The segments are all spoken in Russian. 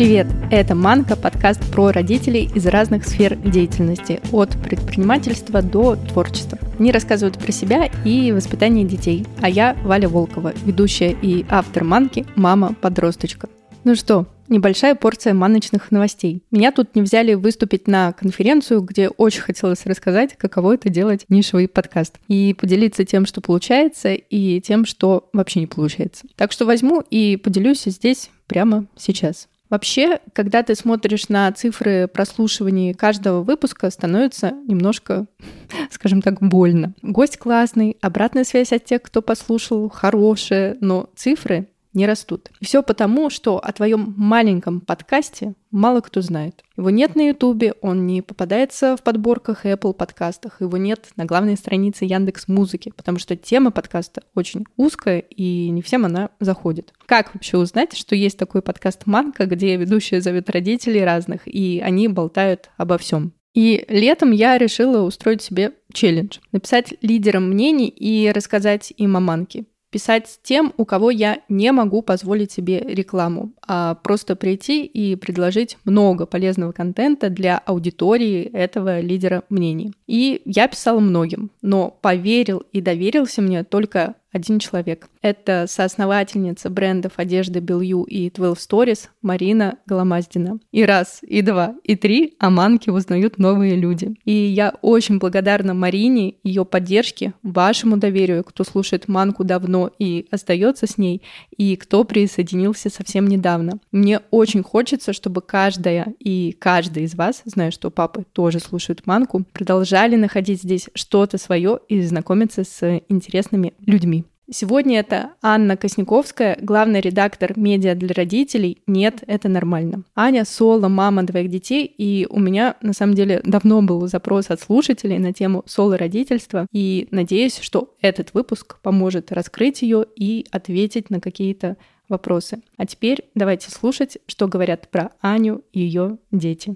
Привет! Это «Манка» — подкаст про родителей из разных сфер деятельности, от предпринимательства до творчества. Они рассказывают про себя и воспитание детей. А я Валя Волкова, ведущая и автор «Манки» «Мама-подросточка». Ну что, небольшая порция маночных новостей. Меня тут не взяли выступить на конференцию, где очень хотелось рассказать, каково это делать нишевый подкаст. И поделиться тем, что получается, и тем, что вообще не получается. Так что возьму и поделюсь здесь прямо сейчас. Вообще, когда ты смотришь на цифры прослушивания каждого выпуска, становится немножко, скажем так, больно. Гость классный, обратная связь от тех, кто послушал, хорошая, но цифры не растут. Все потому, что о твоем маленьком подкасте мало кто знает. Его нет на Ютубе, он не попадается в подборках Apple подкастах, его нет на главной странице Яндекс Музыки, потому что тема подкаста очень узкая и не всем она заходит. Как вообще узнать, что есть такой подкаст «Манка», где ведущие зовут родителей разных, и они болтают обо всем? И летом я решила устроить себе челлендж. Написать лидерам мнений и рассказать им о манке писать тем, у кого я не могу позволить себе рекламу, а просто прийти и предложить много полезного контента для аудитории этого лидера мнений. И я писала многим, но поверил и доверился мне только один человек. Это соосновательница брендов одежды Белью и 12 Stories Марина Голомаздина. И раз, и два, и три о Манке узнают новые люди. И я очень благодарна Марине, ее поддержке, вашему доверию, кто слушает Манку давно и остается с ней, и кто присоединился совсем недавно. Мне очень хочется, чтобы каждая и каждый из вас, знаю, что папы тоже слушают Манку, продолжали находить здесь что-то свое и знакомиться с интересными людьми. Сегодня это Анна Косняковская, главный редактор медиа для родителей. Нет, это нормально. Аня соло, мама двоих детей, и у меня на самом деле давно был запрос от слушателей на тему соло-родительства, и надеюсь, что этот выпуск поможет раскрыть ее и ответить на какие-то вопросы. А теперь давайте слушать, что говорят про Аню и ее дети.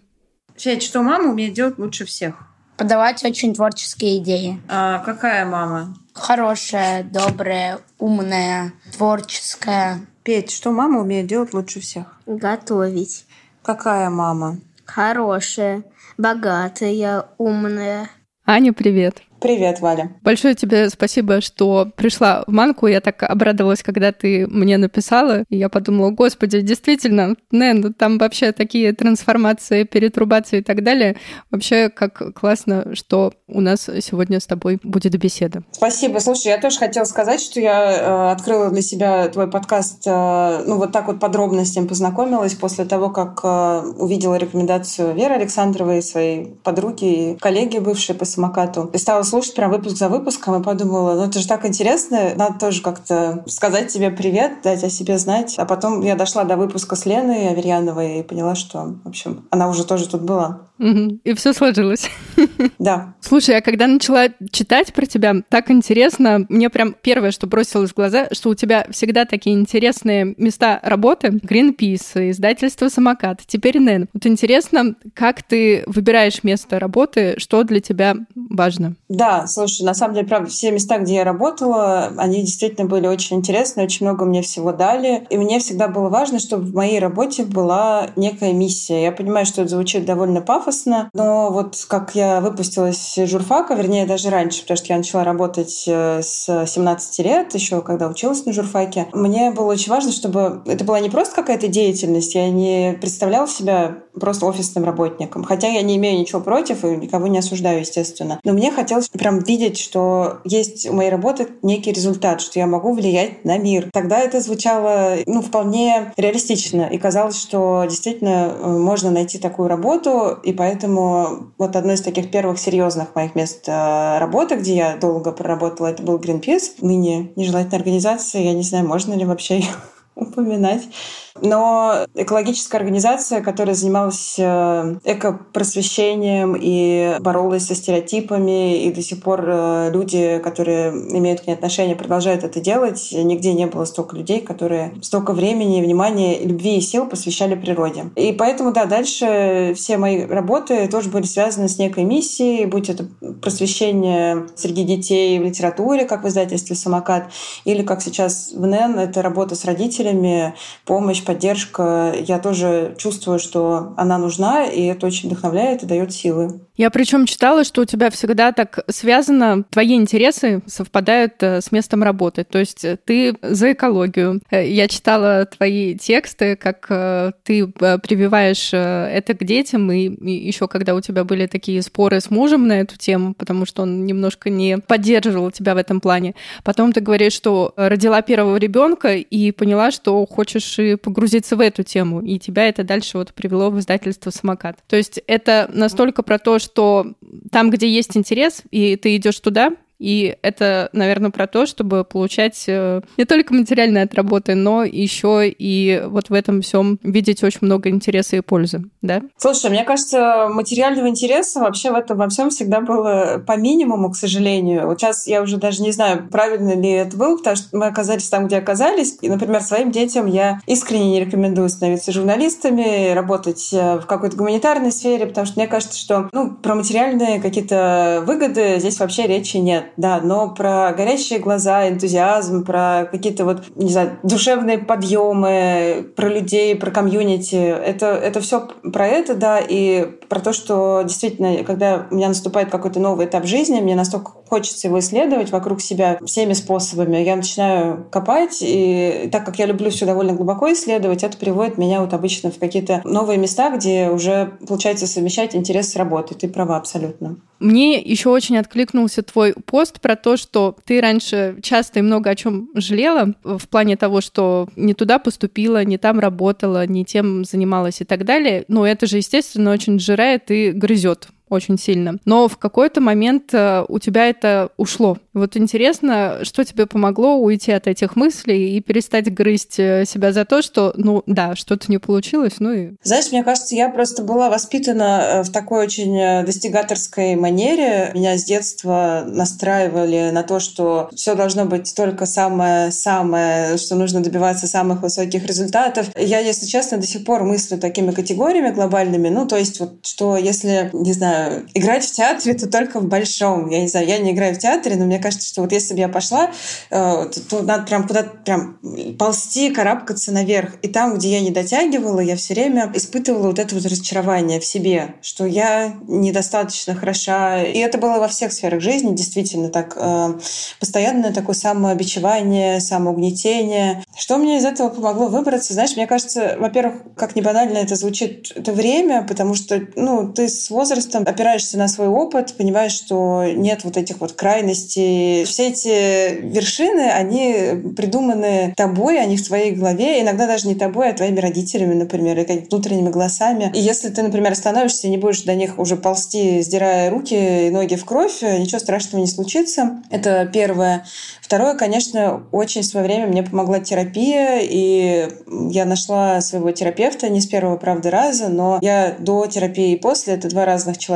Федь, что мама умеет делать лучше всех? Подавать очень творческие идеи. А какая мама? Хорошая, добрая, умная, творческая. Петь, что мама умеет делать лучше всех? Готовить. Какая мама? Хорошая, богатая, умная. Аня, привет. Привет, Валя. Большое тебе спасибо, что пришла в Манку. Я так обрадовалась, когда ты мне написала. И я подумала, господи, действительно, Нэн, ну там вообще такие трансформации, перетрубации и так далее. Вообще, как классно, что у нас сегодня с тобой будет беседа. Спасибо. Слушай, я тоже хотела сказать, что я э, открыла для себя твой подкаст, э, ну вот так вот подробно с ним познакомилась после того, как э, увидела рекомендацию Веры Александровой, своей подруги и коллеги бывшей по самокату. И стала слушать прям выпуск за выпуском и подумала, ну это же так интересно, надо тоже как-то сказать тебе привет, дать о себе знать. А потом я дошла до выпуска с Леной Аверьяновой и поняла, что, в общем, она уже тоже тут была. И все сложилось. Да. Слушай, я когда начала читать про тебя, так интересно, мне прям первое, что бросилось в глаза, что у тебя всегда такие интересные места работы. Greenpeace, издательство «Самокат», теперь НЭН. Вот интересно, как ты выбираешь место работы, что для тебя важно? Да, слушай, на самом деле, правда, все места, где я работала, они действительно были очень интересны, очень много мне всего дали. И мне всегда было важно, чтобы в моей работе была некая миссия. Я понимаю, что это звучит довольно пафосно, но вот как я выпустилась из журфака, вернее, даже раньше, потому что я начала работать э, с 17 лет, еще когда училась на журфаке, мне было очень важно, чтобы это была не просто какая-то деятельность, я не представляла себя просто офисным работником. Хотя я не имею ничего против и никого не осуждаю, естественно. Но мне хотелось прям видеть, что есть у моей работы некий результат, что я могу влиять на мир. Тогда это звучало ну, вполне реалистично. И казалось, что действительно э, можно найти такую работу. И поэтому вот одно из таких первых серьезных моих мест э, работы, где я долго проработала, это был Greenpeace. Ныне нежелательная организация. Я не знаю, можно ли вообще упоминать. Но экологическая организация, которая занималась э, экопросвещением и боролась со стереотипами, и до сих пор э, люди, которые имеют к ней отношение, продолжают это делать. Нигде не было столько людей, которые столько времени, внимания, любви и сил посвящали природе. И поэтому, да, дальше все мои работы тоже были связаны с некой миссией, будь это просвещение среди детей в литературе, как в издательстве «Самокат», или, как сейчас в НЭН, это работа с родителями, родителями, помощь, поддержка. Я тоже чувствую, что она нужна, и это очень вдохновляет и дает силы. Я причем читала, что у тебя всегда так связано, твои интересы совпадают э, с местом работы. То есть э, ты за экологию. Э, я читала твои тексты, как ты прививаешь это к детям, и еще когда у тебя были такие споры с мужем на эту тему, потому что он немножко не поддерживал тебя в этом плане. Потом ты говоришь, что родила первого ребенка и поняла, что хочешь и погрузиться в эту тему, и тебя это дальше вот привело в издательство «Самокат». То есть это настолько про то, что там, где есть интерес, и ты идешь туда, и это, наверное, про то, чтобы получать э, не только материальные от работы, но еще и вот в этом всем видеть очень много интереса и пользы, да? Слушай, мне кажется, материального интереса вообще в этом во всем всегда было по минимуму, к сожалению. Вот сейчас я уже даже не знаю, правильно ли это было, потому что мы оказались там, где оказались. И, например, своим детям я искренне не рекомендую становиться журналистами, работать э, в какой-то гуманитарной сфере, потому что мне кажется, что ну, про материальные какие-то выгоды здесь вообще речи нет да, но про горящие глаза, энтузиазм, про какие-то вот, не знаю, душевные подъемы, про людей, про комьюнити, это, это все про это, да, и про то, что действительно, когда у меня наступает какой-то новый этап жизни, мне настолько хочется его исследовать вокруг себя всеми способами. Я начинаю копать, и так как я люблю все довольно глубоко исследовать, это приводит меня вот обычно в какие-то новые места, где уже получается совмещать интерес с работой. Ты права абсолютно. Мне еще очень откликнулся твой пост про то, что ты раньше часто и много о чем жалела в плане того, что не туда поступила, не там работала, не тем занималась и так далее. Но это же, естественно, очень сжирает и грызет очень сильно. Но в какой-то момент э, у тебя это ушло. Вот интересно, что тебе помогло уйти от этих мыслей и перестать грызть э, себя за то, что, ну да, что-то не получилось, ну и... Знаешь, мне кажется, я просто была воспитана э, в такой очень достигаторской манере. Меня с детства настраивали на то, что все должно быть только самое-самое, что нужно добиваться самых высоких результатов. Я, если честно, до сих пор мыслю такими категориями глобальными. Ну, то есть вот, что если, не знаю, играть в театре, то только в большом. Я не знаю, я не играю в театре, но мне кажется, что вот если бы я пошла, э, то надо прям куда-то прям ползти, карабкаться наверх. И там, где я не дотягивала, я все время испытывала вот это вот разочарование в себе, что я недостаточно хороша. И это было во всех сферах жизни, действительно, так э, постоянное такое самообичевание, самоугнетение. Что мне из этого помогло выбраться? Знаешь, мне кажется, во-первых, как не банально это звучит, это время, потому что, ну, ты с возрастом опираешься на свой опыт, понимаешь, что нет вот этих вот крайностей. Все эти вершины, они придуманы тобой, они в твоей голове, иногда даже не тобой, а твоими родителями, например, и какими-то внутренними голосами. И если ты, например, остановишься и не будешь до них уже ползти, сдирая руки и ноги в кровь, ничего страшного не случится. Это первое. Второе, конечно, очень в свое время мне помогла терапия, и я нашла своего терапевта не с первого, правда, раза, но я до терапии и после — это два разных человека.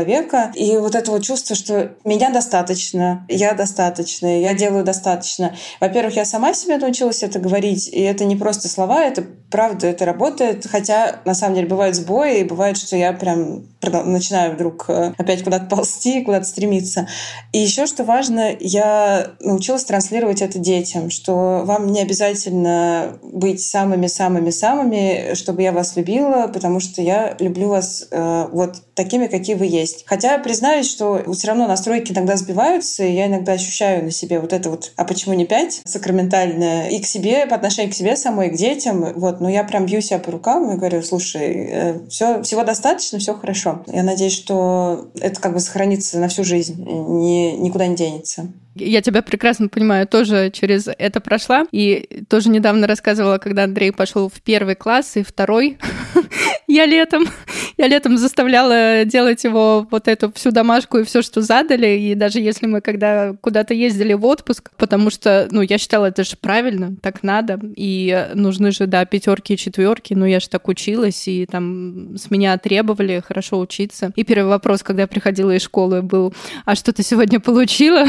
И вот это вот чувство, что меня достаточно, я достаточно, я делаю достаточно. Во-первых, я сама себе научилась это говорить, и это не просто слова, это правда, это работает. Хотя, на самом деле, бывают сбои, и бывает, что я прям начинаю вдруг э, опять куда-то ползти, куда-то стремиться. И еще, что важно, я научилась транслировать это детям, что вам не обязательно быть самыми-самыми-самыми, чтобы я вас любила, потому что я люблю вас э, вот такими, какие вы есть. Хотя признаюсь, что все равно настройки иногда сбиваются, и я иногда ощущаю на себе вот это вот «а почему не пять?» сакраментальное и к себе, по отношению к себе самой, к детям. Вот. Но я прям бью себя по рукам и говорю, слушай, э, все, всего достаточно, все хорошо. Я надеюсь, что это как бы сохранится на всю жизнь, ни, никуда не денется. Я тебя прекрасно понимаю, тоже через это прошла. И тоже недавно рассказывала, когда Андрей пошел в первый класс и второй. я летом, я летом заставляла делать его вот эту всю домашку и все, что задали. И даже если мы когда куда-то ездили в отпуск, потому что, ну, я считала, это же правильно, так надо. И нужны же, да, пятерки и четверки. Ну, я же так училась, и там с меня требовали хорошо учиться. И первый вопрос, когда я приходила из школы, был, а что ты сегодня получила?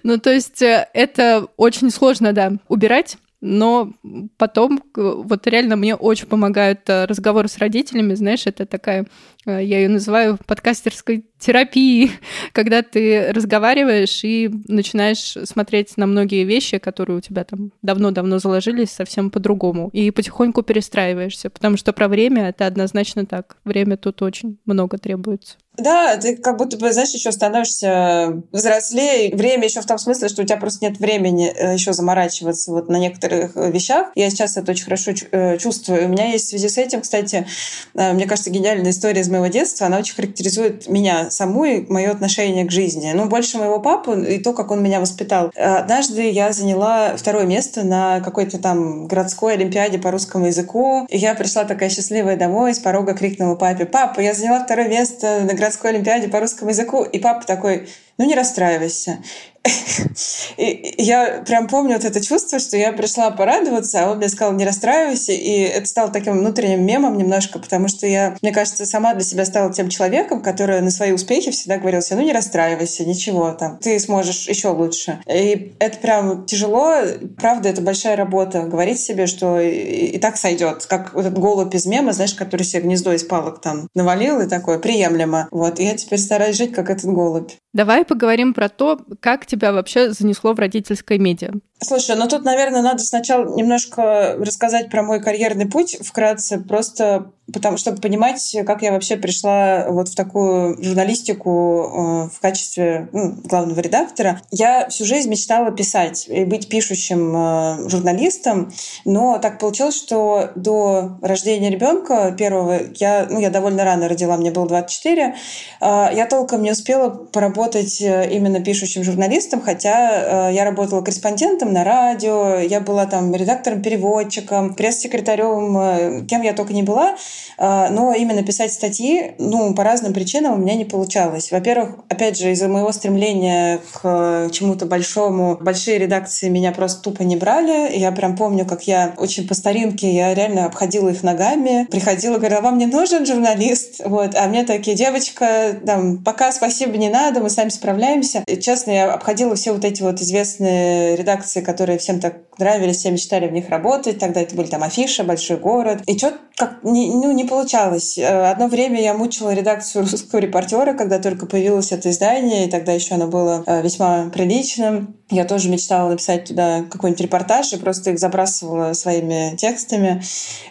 Ну, то есть э, это очень сложно, да, убирать но потом вот реально мне очень помогают э, разговоры с родителями, знаешь, это такая, э, я ее называю подкастерской терапией, когда ты разговариваешь и начинаешь смотреть на многие вещи, которые у тебя там давно-давно заложились совсем по-другому, и потихоньку перестраиваешься, потому что про время это однозначно так. Время тут очень много требуется. Да, ты как будто бы, знаешь, еще становишься взрослее. Время еще в том смысле, что у тебя просто нет времени э, еще заморачиваться вот на некоторых э, вещах. Я сейчас это очень хорошо э, чувствую. У меня есть в связи с этим, кстати, мне кажется, гениальная история из моего детства. Она очень характеризует меня саму и мое отношение к жизни. Ну, больше моего папы и то, как он меня воспитал. Однажды я заняла второе место на какой-то там городской олимпиаде по русскому языку. И я пришла такая счастливая домой, с порога крикнула папе, «Папа, я заняла второе место на городской олимпиаде по русскому языку». И папа такой, ну не расстраивайся. И я прям помню вот это чувство, что я пришла порадоваться, а он мне сказал, не расстраивайся. И это стало таким внутренним мемом немножко, потому что я, мне кажется, сама для себя стала тем человеком, который на свои успехи всегда говорил себе, ну не расстраивайся, ничего там, ты сможешь еще лучше. И это прям тяжело, правда, это большая работа, говорить себе, что и, и так сойдет, как вот этот голубь из мема, знаешь, который себе гнездо из палок там навалил и такое, приемлемо. Вот, и я теперь стараюсь жить, как этот голубь. Давай поговорим про то, как тебя вообще занесло в родительское медиа. Слушай, ну тут, наверное, надо сначала немножко рассказать про мой карьерный путь вкратце, просто потому, чтобы понимать, как я вообще пришла вот в такую журналистику э, в качестве ну, главного редактора. Я всю жизнь мечтала писать и быть пишущим э, журналистом, но так получилось, что до рождения ребенка первого я, ну, я довольно рано родила, мне было 24, э, я толком не успела поработать именно пишущим журналистом, хотя я работала корреспондентом на радио, я была там редактором-переводчиком, пресс-секретарем, кем я только не была, но именно писать статьи, ну, по разным причинам у меня не получалось. Во-первых, опять же, из-за моего стремления к чему-то большому, большие редакции меня просто тупо не брали. Я прям помню, как я очень по старинке, я реально обходила их ногами, приходила, говорила, вам не нужен журналист? Вот. А мне такие, девочка, там, пока спасибо не надо, мы сами справляемся. И, честно, я обходила все вот эти вот известные редакции, которые всем так нравились, все мечтали в них работать. Тогда это были там Афиша, Большой город. И что как не, ну, не получалось. Э, одно время я мучила редакцию русского репортера, когда только появилось это издание, и тогда еще оно было э, весьма приличным. Я тоже мечтала написать туда какой-нибудь репортаж и просто их забрасывала своими текстами.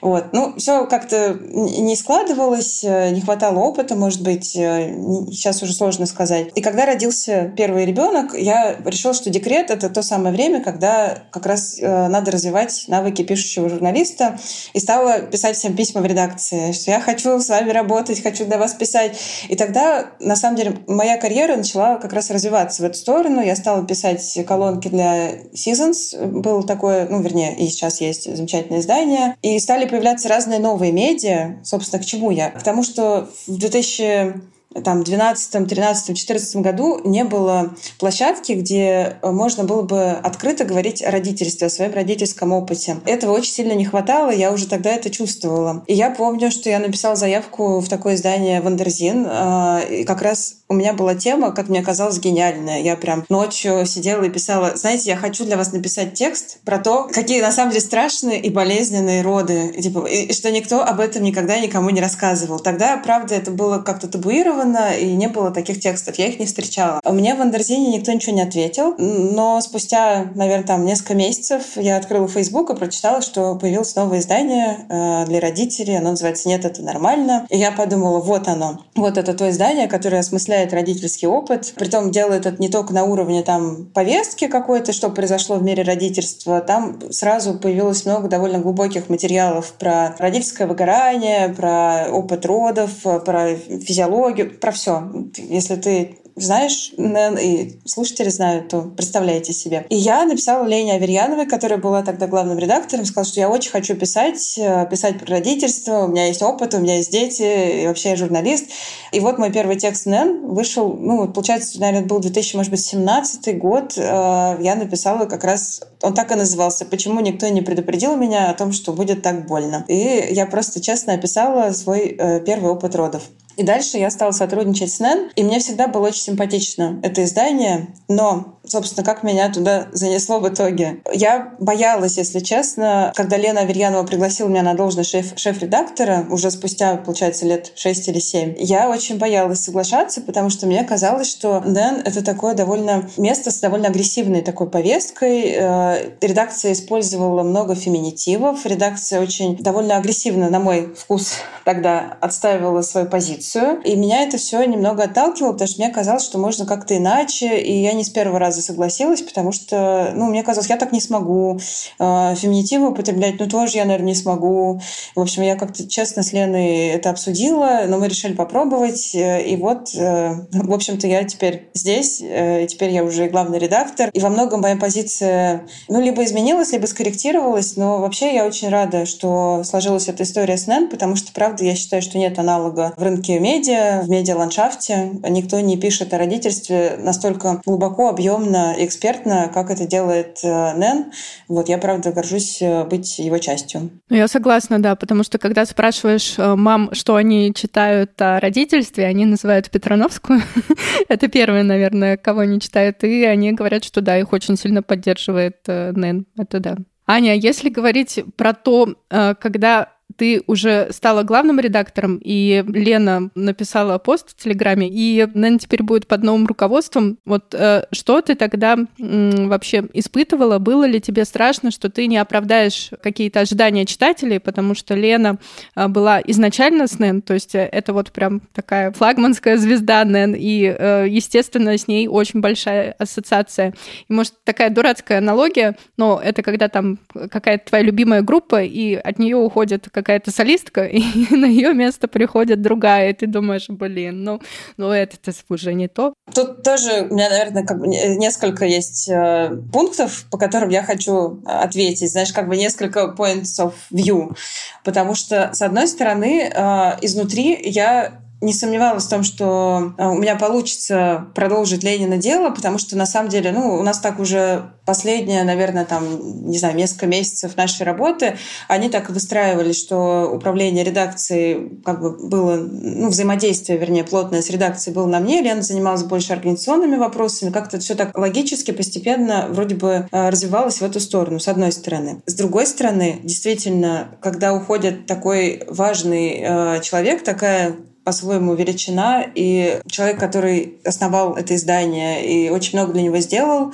Вот. Ну, все как-то не складывалось, э, не хватало опыта, может быть, сейчас уже сложно сказать. И когда родился первый ребенок, я решила, что декрет — это то самое время, когда как раз надо развивать навыки пишущего журналиста, и стала писать всем письма в редакции, что я хочу с вами работать, хочу для вас писать. И тогда, на самом деле, моя карьера начала как раз развиваться в эту сторону. Я стала писать колонки для Seasons. Было такое, ну, вернее, и сейчас есть замечательное издание. И стали появляться разные новые медиа. Собственно, к чему я? К тому, что в 2000 там, 12, 13, 14 году не было площадки, где э, можно было бы открыто говорить о родительстве, о своем родительском опыте. Этого очень сильно не хватало, я уже тогда это чувствовала. И я помню, что я написала заявку в такое издание «Wonderzine», э, и как раз у меня была тема, как мне казалось, гениальная. Я прям ночью сидела и писала, знаете, я хочу для вас написать текст про то, какие на самом деле страшные и болезненные роды, и, типа, и что никто об этом никогда никому не рассказывал. Тогда, правда, это было как-то табуировано, и не было таких текстов, я их не встречала. Меня в Андерзине никто ничего не ответил, но спустя, наверное, там несколько месяцев я открыла Facebook и прочитала, что появилось новое издание э, для родителей, оно называется «Нет, это нормально». И я подумала, вот оно, вот это то издание, которое осмысляет родительский опыт, притом делает это не только на уровне там повестки какой-то, что произошло в мире родительства, там сразу появилось много довольно глубоких материалов про родительское выгорание, про опыт родов, про физиологию, про все. Если ты знаешь, и слушатели знают, то представляете себе. И я написала Лене Аверьяновой, которая была тогда главным редактором, сказала, что я очень хочу писать, э, писать про родительство, у меня есть опыт, у меня есть дети, и вообще я журналист. И вот мой первый текст Нэн вышел, ну, получается, наверное, был 2017 год. Э, я написала как раз, он так и назывался «Почему никто не предупредил меня о том, что будет так больно». И я просто честно описала свой э, первый опыт родов. И дальше я стала сотрудничать с НЭН, и мне всегда было очень симпатично это издание, но собственно, как меня туда занесло в итоге. Я боялась, если честно, когда Лена Аверьянова пригласила меня на должность шеф- шеф-редактора, уже спустя, получается, лет 6 или 7, я очень боялась соглашаться, потому что мне казалось, что Дэн — это такое довольно место с довольно агрессивной такой повесткой. Э, редакция использовала много феминитивов, редакция очень довольно агрессивно, на мой вкус, тогда отстаивала свою позицию. И меня это все немного отталкивало, потому что мне казалось, что можно как-то иначе. И я не с первого раза согласилась, потому что, ну, мне казалось, я так не смогу. Э, феминитивы употреблять, ну, тоже я, наверное, не смогу. В общем, я как-то честно с Леной это обсудила, но мы решили попробовать. Э, и вот, э, в общем-то, я теперь здесь, и теперь я уже главный редактор. И во многом моя позиция, ну, либо изменилась, либо скорректировалась, но вообще я очень рада, что сложилась эта история с НЭН, потому что, правда, я считаю, что нет аналога в рынке медиа, в медиа-ландшафте. Никто не пишет о родительстве настолько глубоко, объемно, экспертно, как это делает э, Нэн. Вот я, правда, горжусь э, быть его частью. Ну, я согласна, да, потому что когда спрашиваешь э, мам, что они читают о родительстве, они называют Петрановскую. это первое, наверное, кого они читают, и они говорят, что да, их очень сильно поддерживает Нэн. Это да. Аня, если говорить про то, когда ты уже стала главным редактором, и Лена написала пост в Телеграме, и, наверное, теперь будет под новым руководством. Вот э, что ты тогда м, вообще испытывала? Было ли тебе страшно, что ты не оправдаешь какие-то ожидания читателей, потому что Лена э, была изначально с Нэн, то есть это вот прям такая флагманская звезда Нэн, и, э, естественно, с ней очень большая ассоциация. И, может, такая дурацкая аналогия, но это когда там какая-то твоя любимая группа, и от нее уходит какая-то солистка, и на ее место приходит другая, и ты думаешь, блин, ну, ну это уже не то. Тут тоже у меня, наверное, как бы несколько есть э, пунктов, по которым я хочу ответить. Знаешь, как бы несколько points of view. Потому что, с одной стороны, э, изнутри я не сомневалась в том, что э, у меня получится продолжить Ленина дело, потому что на самом деле, ну, у нас так уже последние, наверное, там, не знаю, несколько месяцев нашей работы, они так выстраивались, что управление редакцией как бы было, ну, взаимодействие, вернее, плотное с редакцией было на мне. Лена занималась больше организационными вопросами. Как-то все так логически, постепенно вроде бы э, развивалось в эту сторону, с одной стороны. С другой стороны, действительно, когда уходит такой важный э, человек, такая по-своему величина. И человек, который основал это издание и очень много для него сделал,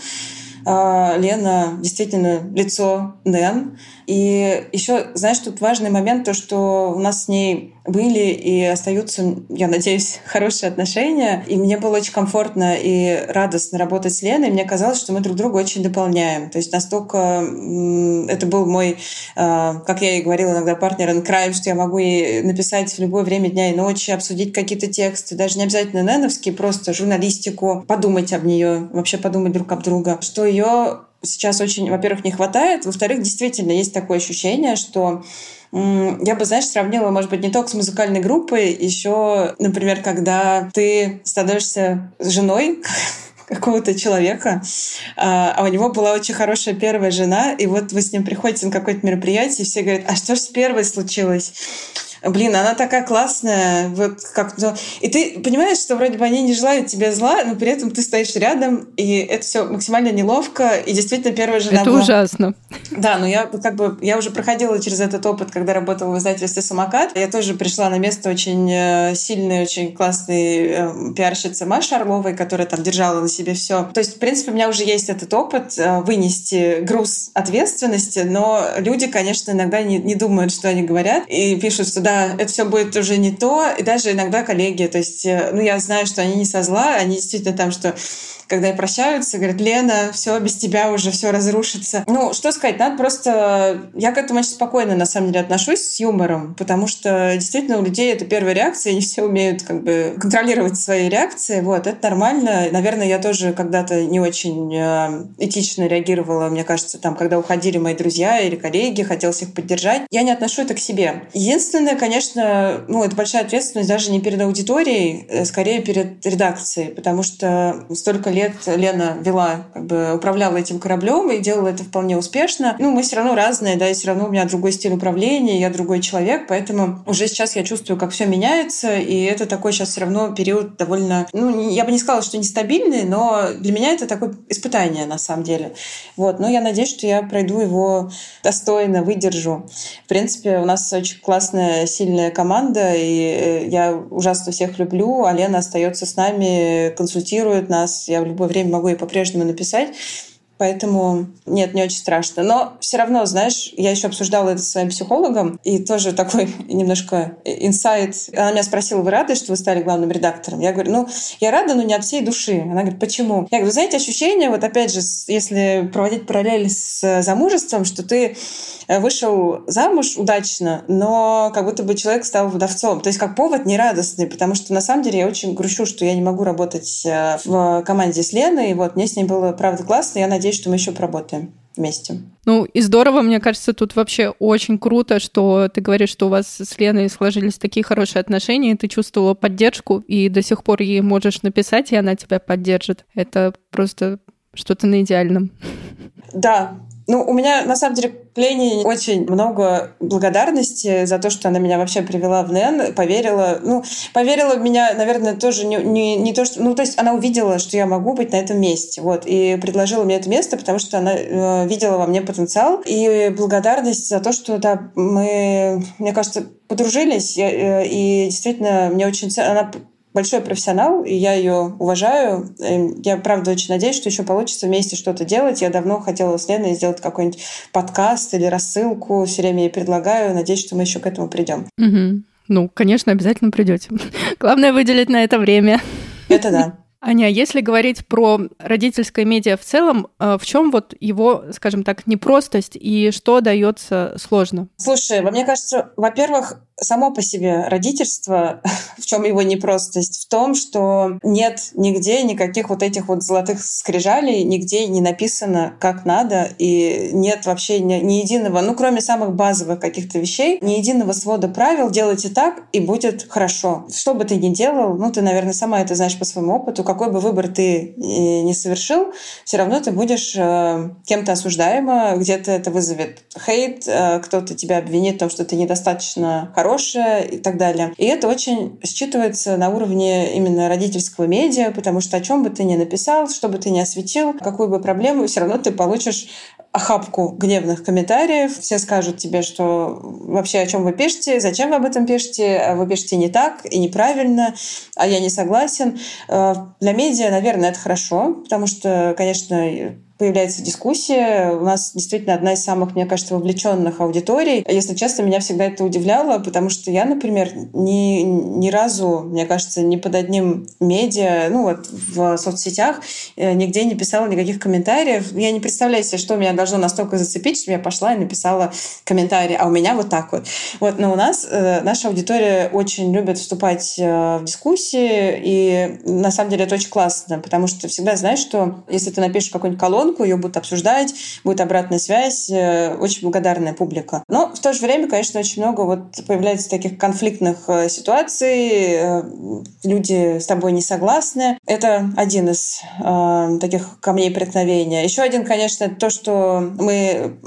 а, Лена действительно лицо Нэн. И еще, знаешь, тут важный момент, то, что у нас с ней были и остаются, я надеюсь, хорошие отношения. И мне было очень комфортно и радостно работать с Леной. Мне казалось, что мы друг друга очень дополняем. То есть настолько это был мой, а, как я и говорила иногда, партнер in что я могу ей написать в любое время дня и ночи, обсудить какие-то тексты, даже не обязательно неновские, просто журналистику, подумать об нее, вообще подумать друг об друга. Что ее сейчас очень, во-первых, не хватает, во-вторых, действительно есть такое ощущение, что я бы, знаешь, сравнила, может быть, не только с музыкальной группой, еще, например, когда ты становишься женой какого-то человека, а, а у него была очень хорошая первая жена, и вот вы с ним приходите на какое-то мероприятие, и все говорят, а что же с первой случилось? Блин, она такая классная, вот как -то... И ты понимаешь, что вроде бы они не желают тебе зла, но при этом ты стоишь рядом, и это все максимально неловко, и действительно первая жена Это была... ужасно. Да, но я как бы, я уже проходила через этот опыт, когда работала в издательстве «Самокат». Я тоже пришла на место очень э, сильной, очень классной э, пиарщицы Маши Орловой, которая там держала на себе все. То есть, в принципе, у меня уже есть этот опыт э, вынести груз ответственности, но люди, конечно, иногда не, не думают, что они говорят, и пишут, что да, это все будет уже не то. И даже иногда коллеги, то есть, э, ну, я знаю, что они не со зла, они действительно там, что когда прощаются, говорят, Лена, все, без тебя уже все разрушится. Ну, что сказать, надо просто... Я к этому очень спокойно, на самом деле, отношусь с юмором, потому что действительно у людей это первая реакция, они все умеют как бы контролировать свои реакции. Вот, это нормально. Наверное, я тоже когда-то не очень э, этично реагировала, мне кажется, там, когда уходили мои друзья или коллеги, хотелось их поддержать. Я не отношу это к себе. Единственное, конечно, ну, это большая ответственность даже не перед аудиторией, а скорее перед редакцией, потому что столько лет Лена вела, как бы управляла этим кораблем и делала это вполне успешно. Ну, мы все равно разные, да, и все равно у меня другой стиль управления, я другой человек, поэтому уже сейчас я чувствую, как все меняется, и это такой сейчас все равно период довольно, ну, я бы не сказала, что нестабильный, но для меня это такое испытание на самом деле. Вот, но я надеюсь, что я пройду его достойно, выдержу. В принципе, у нас очень классная, сильная команда, и э, я ужасно всех люблю, а Лена остается с нами, консультирует нас, я в любое время могу ей по-прежнему написать. Поэтому нет, не очень страшно. Но все равно, знаешь, я еще обсуждала это с своим психологом, и тоже такой немножко инсайт. Она меня спросила, вы рады, что вы стали главным редактором? Я говорю, ну, я рада, но не от всей души. Она говорит, почему? Я говорю, знаете, ощущение, вот опять же, если проводить параллель с замужеством, что ты э, вышел замуж удачно, но как будто бы человек стал вдовцом. То есть как повод нерадостный, потому что на самом деле я очень грущу, что я не могу работать э, в команде с Леной. И вот мне с ней было, правда, классно. Я надеюсь, надеюсь, что мы еще поработаем вместе. Ну и здорово, мне кажется, тут вообще очень круто, что ты говоришь, что у вас с Леной сложились такие хорошие отношения, и ты чувствовала поддержку, и до сих пор ей можешь написать, и она тебя поддержит. Это просто что-то на идеальном. Да, ну, у меня, на самом деле, к Лене очень много благодарности за то, что она меня вообще привела в НЭН, поверила. Ну, поверила в меня, наверное, тоже не, не, не то, что... Ну, то есть она увидела, что я могу быть на этом месте, вот, и предложила мне это место, потому что она э, видела во мне потенциал. И благодарность за то, что, да, мы, мне кажется, подружились, э, и действительно мне очень... Она большой профессионал, и я ее уважаю. Эм, я, правда, очень надеюсь, что еще получится вместе что-то делать. Я давно хотела с Леной сделать какой-нибудь подкаст или рассылку. Все время ей предлагаю. Надеюсь, что мы еще к этому придем. Угу. Ну, конечно, обязательно придете. Главное выделить на это время. Это да. Аня, если говорить про родительское медиа в целом, э, в чем вот его, скажем так, непростость и что дается сложно? Слушай, мне кажется, во-первых, само по себе родительство, в чем его непростость, в том, что нет нигде никаких вот этих вот золотых скрижалей, нигде не написано, как надо, и нет вообще ни, ни единого, ну, кроме самых базовых каких-то вещей, ни единого свода правил, делайте так, и будет хорошо. Что бы ты ни делал, ну, ты, наверное, сама это знаешь по своему опыту, какой бы выбор ты не совершил, все равно ты будешь э, кем-то осуждаема, где-то это вызовет хейт, э, кто-то тебя обвинит в том, что ты недостаточно хорошее и так далее. И это очень считывается на уровне именно родительского медиа, потому что о чем бы ты ни написал, что бы ты ни осветил, какую бы проблему, все равно ты получишь охапку гневных комментариев. Все скажут тебе, что вообще о чем вы пишете, зачем вы об этом пишете, вы пишете не так и неправильно, а я не согласен. Э, для медиа, наверное, это хорошо, потому что, конечно, появляется дискуссия. У нас действительно одна из самых, мне кажется, вовлеченных аудиторий. Если честно, меня всегда это удивляло, потому что я, например, ни, ни разу, мне кажется, ни под одним медиа, ну вот в соцсетях э, нигде не писала никаких комментариев. Я не представляю себе, что меня должно настолько зацепить, что я пошла и написала комментарий, а у меня вот так вот. Вот, но у нас э, наша аудитория очень любит вступать э, в дискуссии, и на самом деле это очень классно, потому что всегда знаешь, что если ты напишешь какой-нибудь колонн, колонку, ее будут обсуждать, будет обратная связь, э, очень благодарная публика. Но в то же время, конечно, очень много вот появляется таких конфликтных э, ситуаций, э, люди с тобой не согласны. Это один из э, таких камней преткновения. Еще один, конечно, то, что мы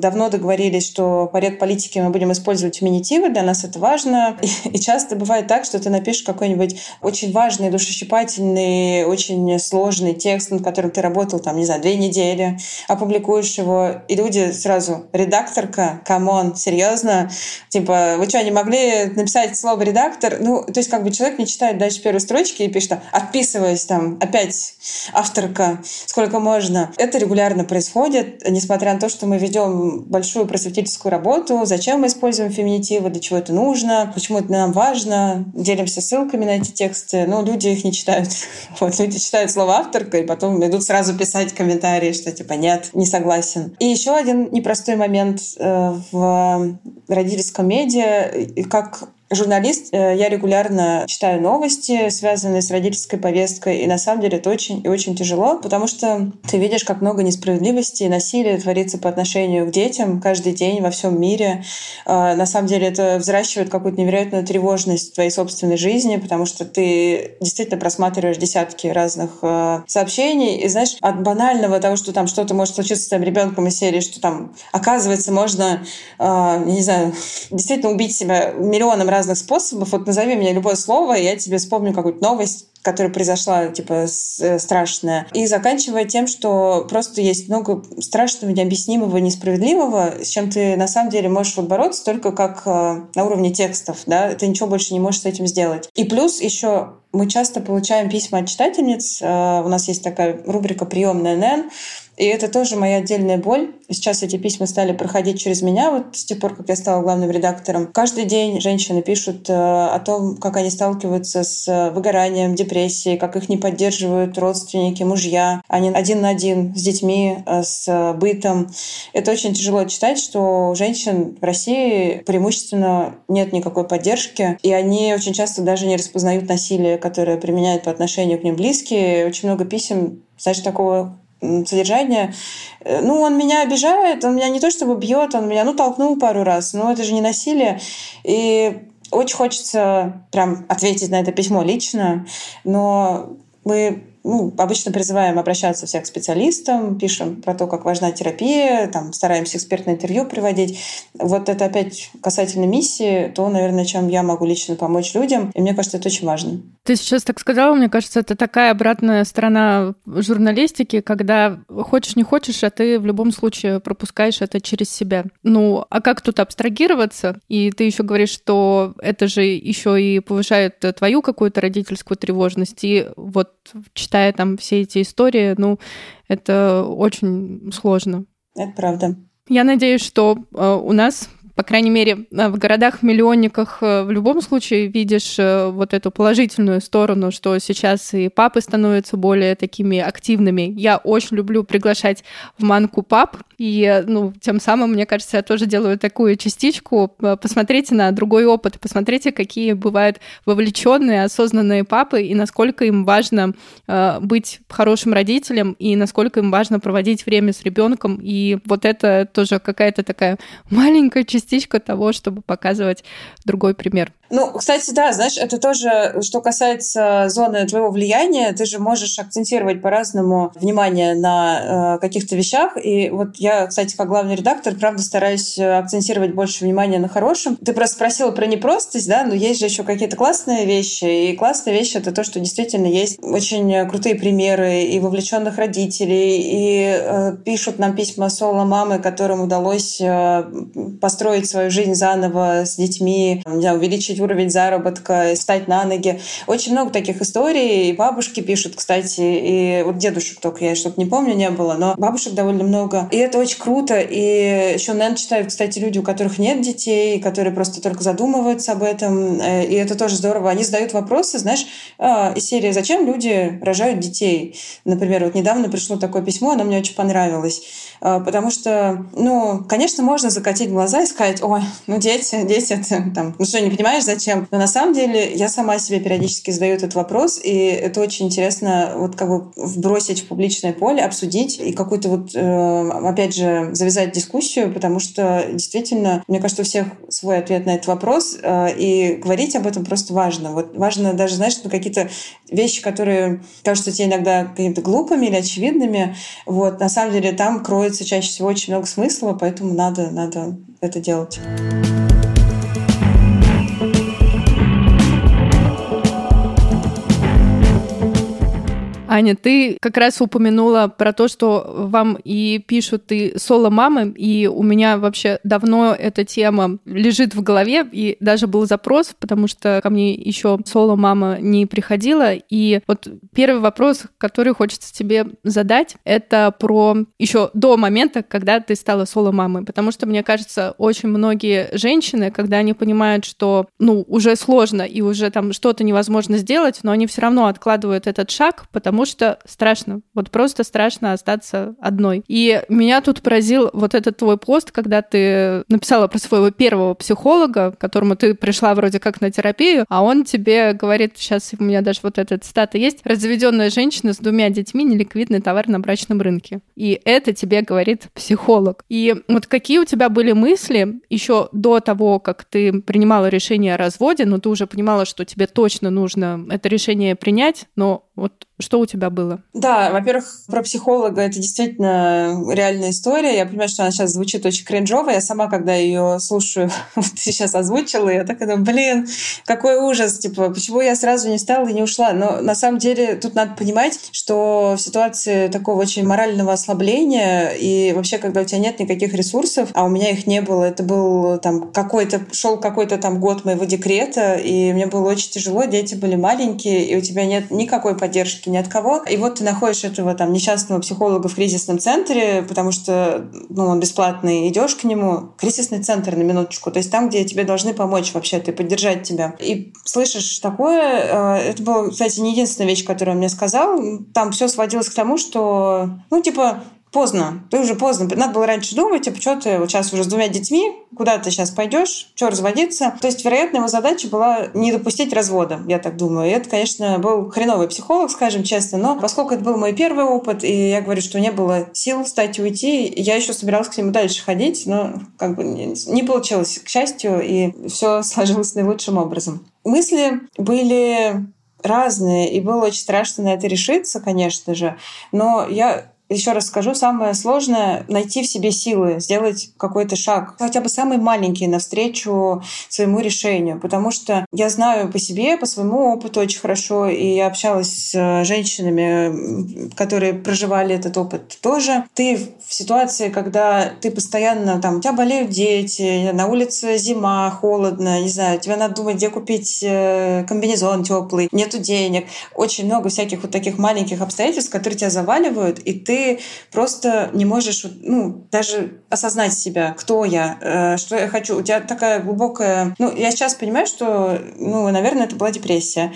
давно договорились, что по ряд политики мы будем использовать феминитивы, для нас это важно. И, часто бывает так, что ты напишешь какой-нибудь очень важный, душесчипательный, очень сложный текст, над которым ты работал, там, не знаю, две недели, опубликуешь его, и люди сразу «редакторка, come on, серьезно? Типа, вы что, не могли написать слово «редактор»?» Ну, то есть как бы человек не читает дальше первой строчки и пишет «отписываюсь там, опять авторка, сколько можно». Это регулярно происходит, несмотря на то, что мы ведем большую просветительскую работу, зачем мы используем феминитивы, для чего это нужно, почему это нам важно, делимся ссылками на эти тексты, но люди их не читают. Вот, люди читают слово «авторка» и потом идут сразу писать комментарии комментарии, что типа нет, не согласен. И еще один непростой момент э, в родительском медиа, как журналист, э, я регулярно читаю новости, связанные с родительской повесткой, и на самом деле это очень и очень тяжело, потому что ты видишь, как много несправедливости и насилия творится по отношению к детям каждый день во всем мире. А, на самом деле это взращивает какую-то невероятную тревожность в твоей собственной жизни, потому что ты действительно просматриваешь десятки разных э, сообщений, и знаешь, от банального того, что там что-то может случиться с твоим ребенком из серии, что там, оказывается, можно, э, не знаю, действительно убить себя миллионом разных способов. Вот назови мне любое слово, и я тебе вспомню какую-то новость, которая произошла, типа, э, страшная. И заканчивая тем, что просто есть много страшного, необъяснимого, несправедливого, с чем ты на самом деле можешь вот бороться только как э, на уровне текстов, да, ты ничего больше не можешь с этим сделать. И плюс еще мы часто получаем письма от читательниц. Э, у нас есть такая рубрика «Приемная НН», и это тоже моя отдельная боль. Сейчас эти письма стали проходить через меня, вот с тех пор, как я стала главным редактором. Каждый день женщины пишут э, о том, как они сталкиваются с э, выгоранием, депрессией, как их не поддерживают родственники, мужья. Они один на один с детьми, э, с бытом. Это очень тяжело читать, что у женщин в России преимущественно нет никакой поддержки, и они очень часто даже не распознают насилие, которое применяют по отношению к ним близкие. Очень много писем, знаешь, такого содержание. Э, ну, он меня обижает, он меня не то чтобы бьет, он меня, ну, толкнул пару раз, но это же не насилие. И очень хочется прям ответить на это письмо лично, но мы ну, обычно призываем обращаться всех к специалистам, пишем про то, как важна терапия, там, стараемся экспертное интервью приводить. Вот это опять касательно миссии, то, наверное, чем я могу лично помочь людям. И мне кажется, это очень важно. Ты сейчас так сказала, мне кажется, это такая обратная сторона журналистики, когда хочешь не хочешь, а ты в любом случае пропускаешь это через себя. Ну, а как тут абстрагироваться? И ты еще говоришь, что это же еще и повышает твою какую-то родительскую тревожность. И вот читая там все эти истории, ну, это очень сложно. Это правда. Я надеюсь, что э, у нас по крайней мере, э, в городах-миллионниках э, в любом случае видишь э, вот эту положительную сторону, что сейчас и папы становятся более такими активными. Я очень люблю приглашать в манку пап, и, ну, тем самым, мне кажется, я тоже делаю такую частичку. Посмотрите на другой опыт, посмотрите, какие бывают вовлеченные, осознанные папы, и насколько им важно быть хорошим родителем, и насколько им важно проводить время с ребенком. И вот это тоже какая-то такая маленькая частичка частичка того, чтобы показывать другой пример. Ну, кстати, да, знаешь, это тоже, что касается зоны твоего влияния, ты же можешь акцентировать по-разному внимание на э, каких-то вещах. И вот я, кстати, как главный редактор, правда, стараюсь э, акцентировать больше внимания на хорошем. Ты просто спросила про непростость, да, но есть же еще какие-то классные вещи. И классные вещи — это то, что действительно есть очень крутые примеры и вовлеченных родителей, и э, пишут нам письма соло мамы, которым удалось э, построить свою жизнь заново с детьми, не знаю, увеличить уровень заработка, встать на ноги. Очень много таких историй. И бабушки пишут, кстати, и вот дедушек только я что-то не помню, не было, но бабушек довольно много. И это очень круто. И еще, наверное, читают, кстати, люди, у которых нет детей, которые просто только задумываются об этом. Э, и это тоже здорово. Они задают вопросы, знаешь, а, из серии «Зачем люди рожают детей?» Например, вот недавно пришло такое письмо, оно мне очень понравилось. А, потому что, ну, конечно, можно закатить глаза и сказать, ой, ну дети, дети, ты, там, ну что, не понимаешь, зачем? Но на самом деле я сама себе периодически задаю этот вопрос, и это очень интересно вот как бы вбросить в публичное поле, обсудить и какую-то вот, э, опять же, завязать дискуссию, потому что действительно, мне кажется, у всех свой ответ на этот вопрос, э, и говорить об этом просто важно. Вот важно даже, знаешь, ну, какие-то вещи, которые кажутся тебе иногда какими-то глупыми или очевидными, вот, на самом деле там кроется чаще всего очень много смысла, поэтому надо, надо это делать. Аня, ты как раз упомянула про то, что вам и пишут и соло-мамы, и у меня вообще давно эта тема лежит в голове, и даже был запрос, потому что ко мне еще соло-мама не приходила. И вот первый вопрос, который хочется тебе задать, это про еще до момента, когда ты стала соло-мамой, потому что, мне кажется, очень многие женщины, когда они понимают, что, ну, уже сложно и уже там что-то невозможно сделать, но они все равно откладывают этот шаг, потому потому что страшно. Вот просто страшно остаться одной. И меня тут поразил вот этот твой пост, когда ты написала про своего первого психолога, к которому ты пришла вроде как на терапию, а он тебе говорит, сейчас у меня даже вот эта цитата есть, разведенная женщина с двумя детьми, неликвидный товар на брачном рынке. И это тебе говорит психолог. И вот какие у тебя были мысли еще до того, как ты принимала решение о разводе, но ты уже понимала, что тебе точно нужно это решение принять, но вот что у тебя было? Да, во-первых, про психолога это действительно реальная история. Я понимаю, что она сейчас звучит очень кринжово. Я сама, когда ее слушаю, вот сейчас озвучила, я так думаю, блин, какой ужас, типа, почему я сразу не стала и не ушла? Но на самом деле тут надо понимать, что в ситуации такого очень морального ослабления и вообще, когда у тебя нет никаких ресурсов, а у меня их не было, это был там какой-то, шел какой-то там год моего декрета, и мне было очень тяжело, дети были маленькие, и у тебя нет никакой поддержки ни от кого. И вот ты находишь этого там несчастного психолога в кризисном центре, потому что ну, он бесплатный, идешь к нему. Кризисный центр на минуточку. То есть там, где тебе должны помочь вообще-то и поддержать тебя. И слышишь такое, э, это была, кстати, не единственная вещь, которую он мне сказал. Там все сводилось к тому, что, ну, типа, поздно, ты уже поздно. Надо было раньше думать, а что ты вот сейчас уже с двумя детьми, куда ты сейчас пойдешь, что разводиться. То есть, вероятно, его задача была не допустить развода, я так думаю. И это, конечно, был хреновый психолог, скажем честно, но поскольку это был мой первый опыт, и я говорю, что не было сил встать и уйти, я еще собиралась к нему дальше ходить, но как бы не получилось, к счастью, и все сложилось наилучшим образом. Мысли были разные, и было очень страшно на это решиться, конечно же. Но я еще раз скажу, самое сложное — найти в себе силы, сделать какой-то шаг, хотя бы самый маленький, навстречу своему решению. Потому что я знаю по себе, по своему опыту очень хорошо, и я общалась с э, женщинами, которые проживали этот опыт тоже. Ты ситуации, когда ты постоянно, там, у тебя болеют дети, на улице зима, холодно, не знаю, тебе надо думать, где купить э, комбинезон теплый, нету денег. Очень много всяких вот таких маленьких обстоятельств, которые тебя заваливают, и ты просто не можешь ну, даже осознать себя, кто я, э, что я хочу. У тебя такая глубокая... Ну, я сейчас понимаю, что, ну, наверное, это была депрессия.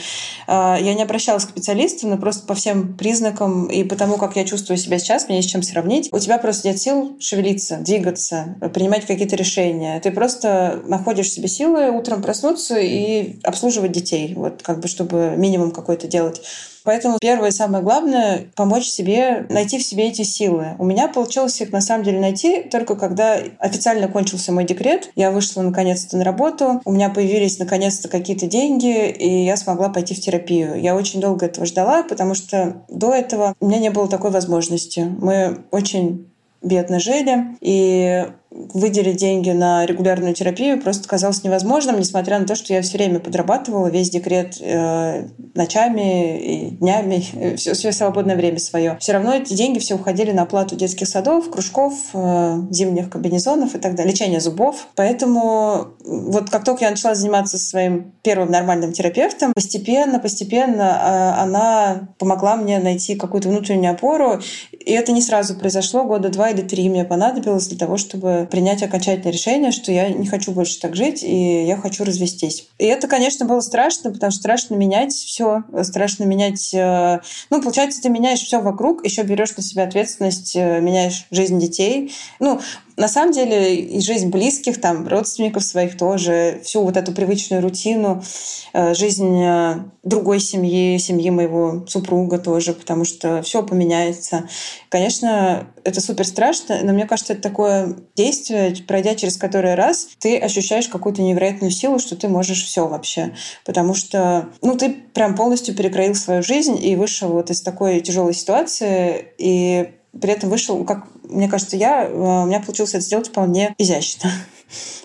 Э, я не обращалась к специалисту, но просто по всем признакам и потому, как я чувствую себя сейчас, мне есть чем сравнить. У тебя просто нет сил шевелиться, двигаться, принимать какие-то решения. Ты просто находишь себе силы утром проснуться и обслуживать детей, вот как бы чтобы минимум какой-то делать. Поэтому первое и самое главное — помочь себе найти в себе эти силы. У меня получилось их на самом деле найти только когда официально кончился мой декрет. Я вышла наконец-то на работу, у меня появились наконец-то какие-то деньги, и я смогла пойти в терапию. Я очень долго этого ждала, потому что до этого у меня не было такой возможности. Мы очень бедно жили, и выделить деньги на регулярную терапию просто казалось невозможным, несмотря на то, что я все время подрабатывала весь декрет э, ночами и днями, все, все свободное время свое. Все равно эти деньги все уходили на оплату детских садов, кружков, э, зимних комбинезонов и так далее, лечение зубов. Поэтому вот как только я начала заниматься своим первым нормальным терапевтом, постепенно, постепенно э, она помогла мне найти какую-то внутреннюю опору. И это не сразу произошло, года два или три мне понадобилось для того, чтобы принять окончательное решение, что я не хочу больше так жить, и я хочу развестись. И это, конечно, было страшно, потому что страшно менять все, страшно менять... Э, ну, получается, ты меняешь все вокруг, еще берешь на себя ответственность, э, меняешь жизнь детей. Ну, на самом деле и жизнь близких, там, родственников своих тоже, всю вот эту привычную рутину, э, жизнь э, другой семьи, семьи моего супруга тоже, потому что все поменяется. Конечно, это супер страшно, но мне кажется, это такое действие, пройдя через которое раз, ты ощущаешь какую-то невероятную силу, что ты можешь все вообще. Потому что, ну, ты прям полностью перекроил свою жизнь и вышел вот из такой тяжелой ситуации, и при этом вышел, как мне кажется, я, э, у меня получилось это сделать вполне изящно.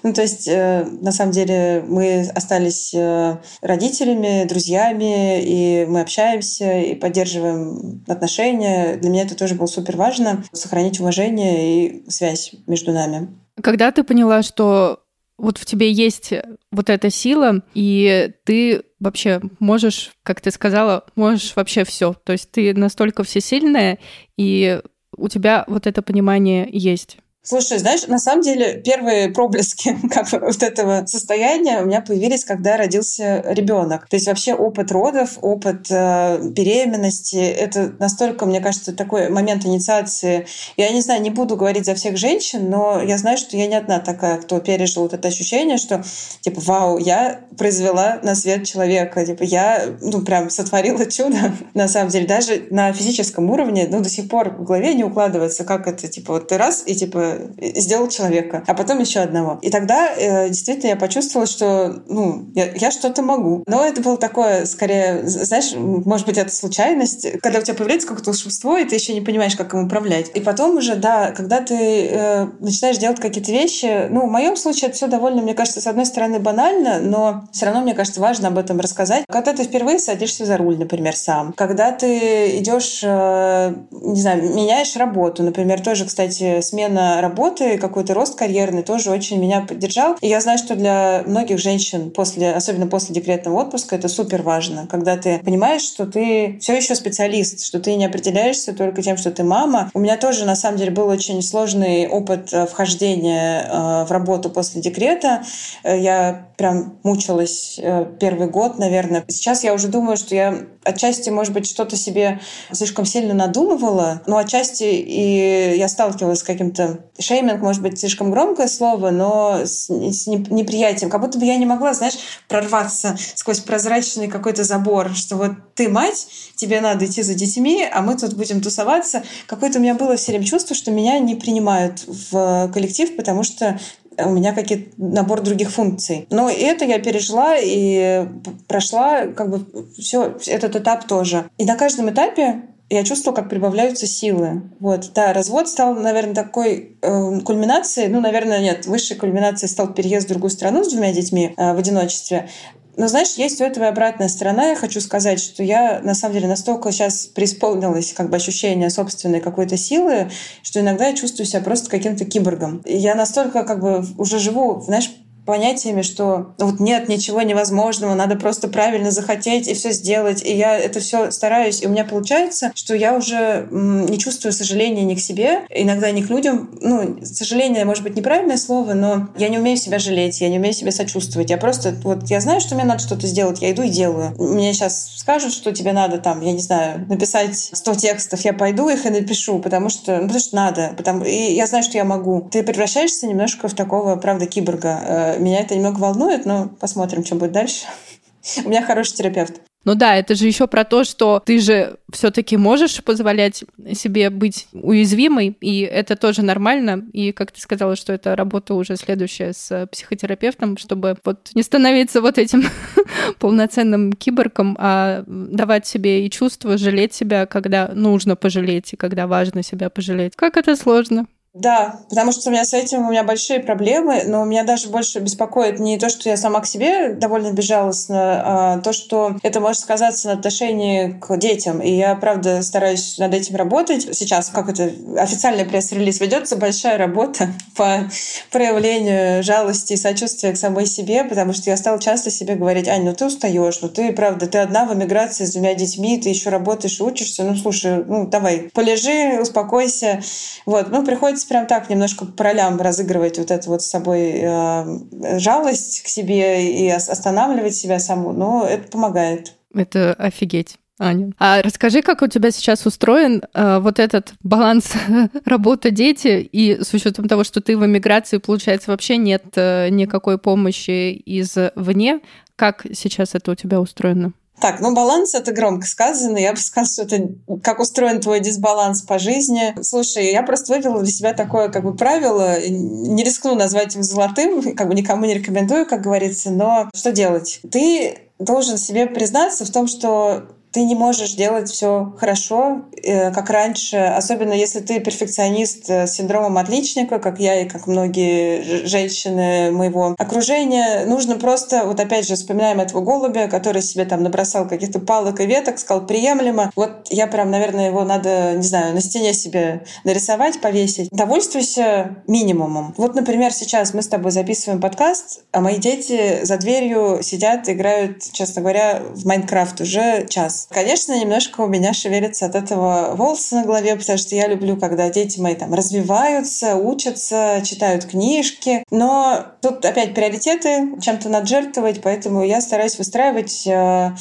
Ну, то есть, э, на самом деле, мы остались э, родителями, друзьями, и мы общаемся и поддерживаем отношения. Для меня это тоже было супер важно, сохранить уважение и связь между нами. Когда ты поняла, что вот в тебе есть вот эта сила, и ты вообще можешь, как ты сказала, можешь вообще все. То есть ты настолько всесильная, и у тебя вот это понимание есть. Слушай, знаешь, на самом деле первые проблески как вот этого состояния у меня появились, когда родился ребенок. То есть вообще опыт родов, опыт э, беременности, это настолько, мне кажется, такой момент инициации. Я не знаю, не буду говорить за всех женщин, но я знаю, что я не одна такая, кто пережил вот это ощущение, что типа, вау, я произвела на свет человека, типа, я, ну, прям сотворила чудо. на самом деле, даже на физическом уровне, ну, до сих пор в голове не укладывается, как это, типа, вот ты раз и, типа, сделал человека, а потом еще одного. И тогда э, действительно я почувствовала, что ну, я, я что-то могу. Но это было такое, скорее, знаешь, может быть, это случайность, когда у тебя появляется какое-то волшебство, и ты еще не понимаешь, как им управлять. И потом уже, да, когда ты э, начинаешь делать какие-то вещи, ну, в моем случае это все довольно, мне кажется, с одной стороны банально, но все равно, мне кажется, важно об этом рассказать. Когда ты впервые садишься за руль, например, сам, когда ты идешь, э, не знаю, меняешь работу, например, тоже, кстати, смена работы, какой-то рост карьерный тоже очень меня поддержал. И я знаю, что для многих женщин, после, особенно после декретного отпуска, это супер важно, когда ты понимаешь, что ты все еще специалист, что ты не определяешься только тем, что ты мама. У меня тоже, на самом деле, был очень сложный опыт э, вхождения э, в работу после декрета. Э, я прям мучилась первый год, наверное. Сейчас я уже думаю, что я отчасти, может быть, что-то себе слишком сильно надумывала, но отчасти и я сталкивалась с каким-то шейминг, может быть, слишком громкое слово, но с, с неприятием. Как будто бы я не могла, знаешь, прорваться сквозь прозрачный какой-то забор, что вот ты мать, тебе надо идти за детьми, а мы тут будем тусоваться. Какое-то у меня было все время чувство, что меня не принимают в коллектив, потому что у меня какие-то набор других функций. Но это я пережила и прошла как бы все этот этап тоже. И на каждом этапе я чувствовала, как прибавляются силы. Вот, да, развод стал, наверное, такой э, кульминацией, ну, наверное, нет, высшей кульминацией стал переезд в другую страну с двумя детьми э, в одиночестве. Но знаешь, есть у этого и обратная сторона. Я хочу сказать, что я на самом деле настолько сейчас преисполнилась как бы ощущение собственной какой-то силы, что иногда я чувствую себя просто каким-то киборгом. И я настолько как бы уже живу, знаешь, понятиями, что вот нет ничего невозможного, надо просто правильно захотеть и все сделать. И я это все стараюсь, и у меня получается, что я уже не чувствую сожаления ни к себе, иногда ни к людям. Ну, сожаление, может быть, неправильное слово, но я не умею себя жалеть, я не умею себя сочувствовать. Я просто, вот я знаю, что мне надо что-то сделать, я иду и делаю. Мне сейчас скажут, что тебе надо там, я не знаю, написать 100 текстов, я пойду их и напишу, потому что, ну, потому что надо. Потому, и я знаю, что я могу. Ты превращаешься немножко в такого, правда, киборга э, меня это немного волнует, но посмотрим, что будет дальше. У меня хороший терапевт. Ну да, это же еще про то, что ты же все-таки можешь позволять себе быть уязвимой, и это тоже нормально. И как ты сказала, что это работа уже следующая с психотерапевтом, чтобы вот не становиться вот этим полноценным киборгом, а давать себе и чувство, жалеть себя, когда нужно пожалеть, и когда важно себя пожалеть. Как это сложно. Да, потому что у меня с этим у меня большие проблемы, но меня даже больше беспокоит не то, что я сама к себе довольно безжалостна, а то, что это может сказаться на отношении к детям. И я, правда, стараюсь над этим работать. Сейчас, как это, официальный пресс-релиз ведется, большая работа по проявлению жалости и сочувствия к самой себе, потому что я стала часто себе говорить, Ань, ну ты устаешь, ну ты, правда, ты одна в эмиграции с двумя детьми, ты еще работаешь учишься, ну слушай, ну давай, полежи, успокойся. Вот, ну приходится приходится прям так немножко по ролям разыгрывать вот эту вот с собой э, жалость к себе и останавливать себя саму, но это помогает. Это офигеть. Аня. А расскажи, как у тебя сейчас устроен э, вот этот баланс работа-дети, и с учетом того, что ты в эмиграции, получается, вообще нет э, никакой помощи извне, как сейчас это у тебя устроено? Так, ну баланс это громко сказано. Я бы сказала, что это как устроен твой дисбаланс по жизни. Слушай, я просто вывела для себя такое как бы правило. Не рискну назвать его золотым, как бы никому не рекомендую, как говорится, но что делать? Ты должен себе признаться в том, что ты не можешь делать все хорошо, э, как раньше, особенно если ты перфекционист э, с синдромом отличника, как я и как многие женщины моего окружения. Нужно просто, вот опять же, вспоминаем этого голубя, который себе там набросал каких-то палок и веток, сказал приемлемо. Вот я прям, наверное, его надо, не знаю, на стене себе нарисовать, повесить. Довольствуйся минимумом. Вот, например, сейчас мы с тобой записываем подкаст, а мои дети за дверью сидят, играют, честно говоря, в Майнкрафт уже час Конечно, немножко у меня шевелится от этого волосы на голове, потому что я люблю, когда дети мои там развиваются, учатся, читают книжки. Но тут опять приоритеты, чем-то надо жертвовать, поэтому я стараюсь выстраивать э,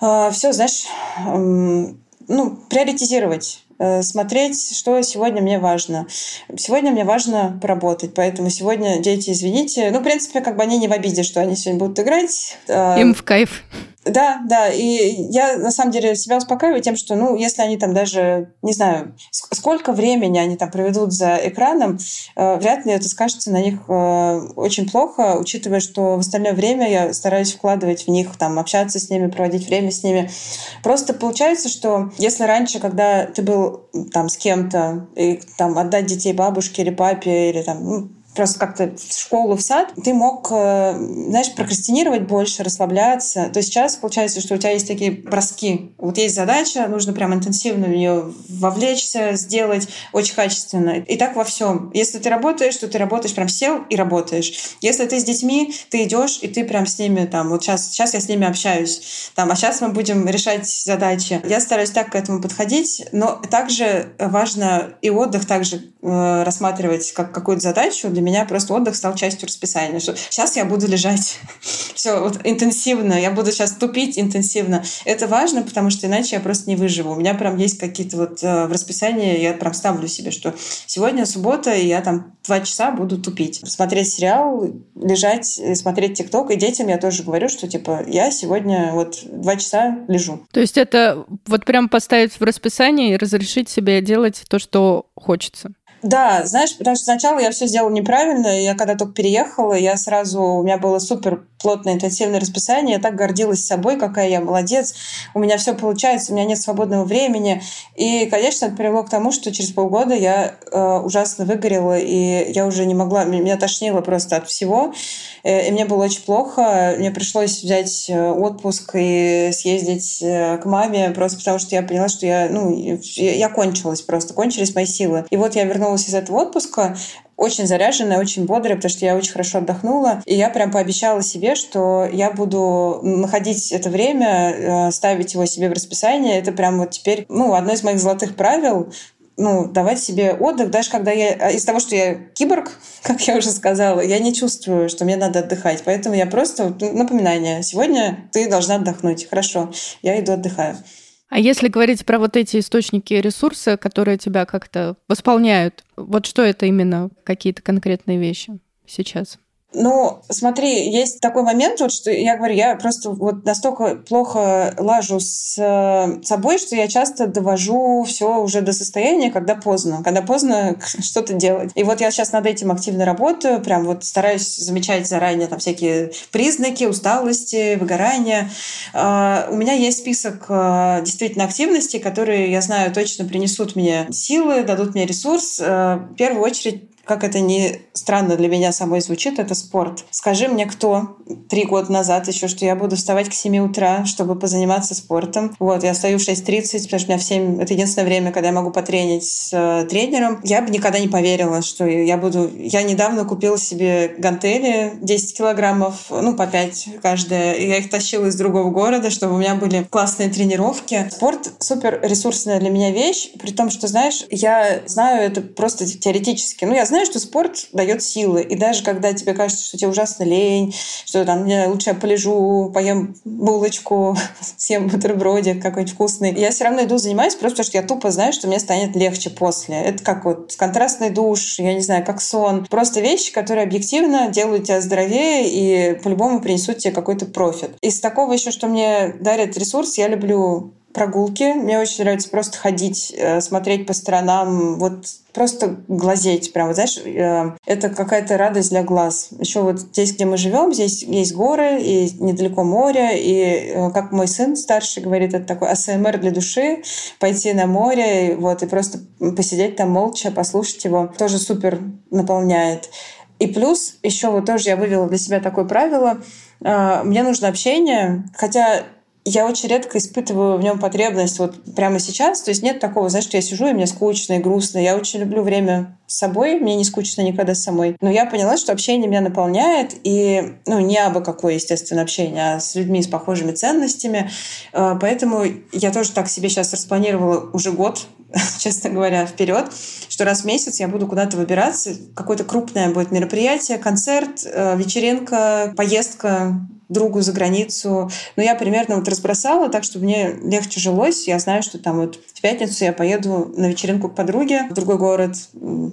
э, все, знаешь, э, ну, приоритизировать Э, смотреть, что сегодня мне важно. Сегодня мне важно поработать, поэтому сегодня дети, извините, ну, в принципе, как бы они не в обиде, что они сегодня будут играть. Э, Им в кайф. Да, да, и я на самом деле себя успокаиваю тем, что, ну, если они там даже, не знаю, сколько времени они там проведут за экраном, э, вряд ли это скажется на них э, очень плохо, учитывая, что в остальное время я стараюсь вкладывать в них, там, общаться с ними, проводить время с ними. Просто получается, что если раньше, когда ты был там с кем-то, и там отдать детей бабушке или папе, или там, ну, просто как-то в школу, в сад, ты мог, э, знаешь, прокрастинировать больше, расслабляться. То есть сейчас получается, что у тебя есть такие броски. Вот есть задача, нужно прям интенсивно в нее вовлечься, сделать очень качественно. И так во всем. Если ты работаешь, то ты работаешь прям сел и работаешь. Если ты с детьми, ты идешь и ты прям с ними там, вот сейчас, сейчас я с ними общаюсь, там, а сейчас мы будем решать задачи. Я стараюсь так к этому подходить, но также важно и отдых также э, рассматривать как какую-то задачу для меня просто отдых стал частью расписания. Что сейчас я буду лежать все вот интенсивно, я буду сейчас тупить интенсивно. Это важно, потому что иначе я просто не выживу. У меня прям есть какие-то вот э, в расписании, я прям ставлю себе, что сегодня суббота, и я там два часа буду тупить. Смотреть сериал, лежать, смотреть ТикТок. И детям я тоже говорю, что типа я сегодня вот два часа лежу. То есть это вот прям поставить в расписание и разрешить себе делать то, что хочется. Да, знаешь, потому что сначала я все сделала неправильно. Я когда только переехала, я сразу... У меня было супер плотное, интенсивное расписание. Я так гордилась собой, какая я молодец. У меня все получается, у меня нет свободного времени. И, конечно, это привело к тому, что через полгода я э, ужасно выгорела, и я уже не могла... Меня тошнило просто от всего. Э, и мне было очень плохо. Мне пришлось взять э, отпуск и съездить э, к маме, просто потому что я поняла, что я, ну, я кончилась просто, кончились мои силы. И вот я вернулась из этого отпуска, очень заряженная, очень бодрая, потому что я очень хорошо отдохнула. И я прям пообещала себе, что я буду находить это время, ставить его себе в расписание. Это прям вот теперь, ну, одно из моих золотых правил ну, давать себе отдых, даже когда я... А, из-за того, что я киборг, как я уже сказала, я не чувствую, что мне надо отдыхать. Поэтому я просто... Напоминание. Сегодня ты должна отдохнуть. Хорошо, я иду отдыхаю. А если говорить про вот эти источники ресурса, которые тебя как-то восполняют, вот что это именно, какие-то конкретные вещи сейчас? Ну, смотри, есть такой момент, вот, что я говорю, я просто вот настолько плохо лажу с э, собой, что я часто довожу все уже до состояния, когда поздно, когда поздно что-то делать. И вот я сейчас над этим активно работаю, прям вот стараюсь замечать заранее там всякие признаки усталости, выгорания. Э, у меня есть список э, действительно активностей, которые, я знаю, точно принесут мне силы, дадут мне ресурс. В первую очередь как это не странно для меня самой звучит, это спорт. Скажи мне, кто три года назад еще, что я буду вставать к 7 утра, чтобы позаниматься спортом. Вот, я встаю в 6.30, потому что у меня в 7... Это единственное время, когда я могу потренить с э, тренером. Я бы никогда не поверила, что я буду... Я недавно купила себе гантели 10 килограммов, ну, по 5 каждая. Я их тащила из другого города, чтобы у меня были классные тренировки. Спорт супер ресурсная для меня вещь, при том, что, знаешь, я знаю это просто теоретически. Ну, я знаю, что спорт дает силы. И даже когда тебе кажется, что тебе ужасно лень, что там лучше я полежу, поем булочку, съем бутербродик какой-нибудь вкусный, я все равно иду занимаюсь просто потому, что я тупо знаю, что мне станет легче после. Это как вот контрастный душ, я не знаю, как сон. Просто вещи, которые объективно делают тебя здоровее и по-любому принесут тебе какой-то профит. Из такого еще, что мне дарит ресурс, я люблю прогулки. Мне очень нравится просто ходить, э, смотреть по сторонам, вот просто глазеть. Прям, знаешь, э, это какая-то радость для глаз. Еще вот здесь, где мы живем, здесь есть горы, и недалеко море, и э, как мой сын старший говорит, это такой АСМР для души, пойти на море, и, вот, и просто посидеть там молча, послушать его, тоже супер наполняет. И плюс еще вот тоже я вывела для себя такое правило, мне нужно общение, хотя я очень редко испытываю в нем потребность вот прямо сейчас. То есть нет такого, знаешь, что я сижу, и мне скучно и грустно. Я очень люблю время с собой, мне не скучно никогда с самой. Но я поняла, что общение меня наполняет, и, ну, не абы какое, естественно, общение, а с людьми с похожими ценностями. Э, поэтому я тоже так себе сейчас распланировала уже год, честно говоря, вперед, что раз в месяц я буду куда-то выбираться, какое-то крупное будет мероприятие, концерт, э, вечеринка, поездка другу за границу. Но я примерно вот разбросала так, чтобы мне легче жилось. Я знаю, что там вот в пятницу я поеду на вечеринку к подруге в другой город.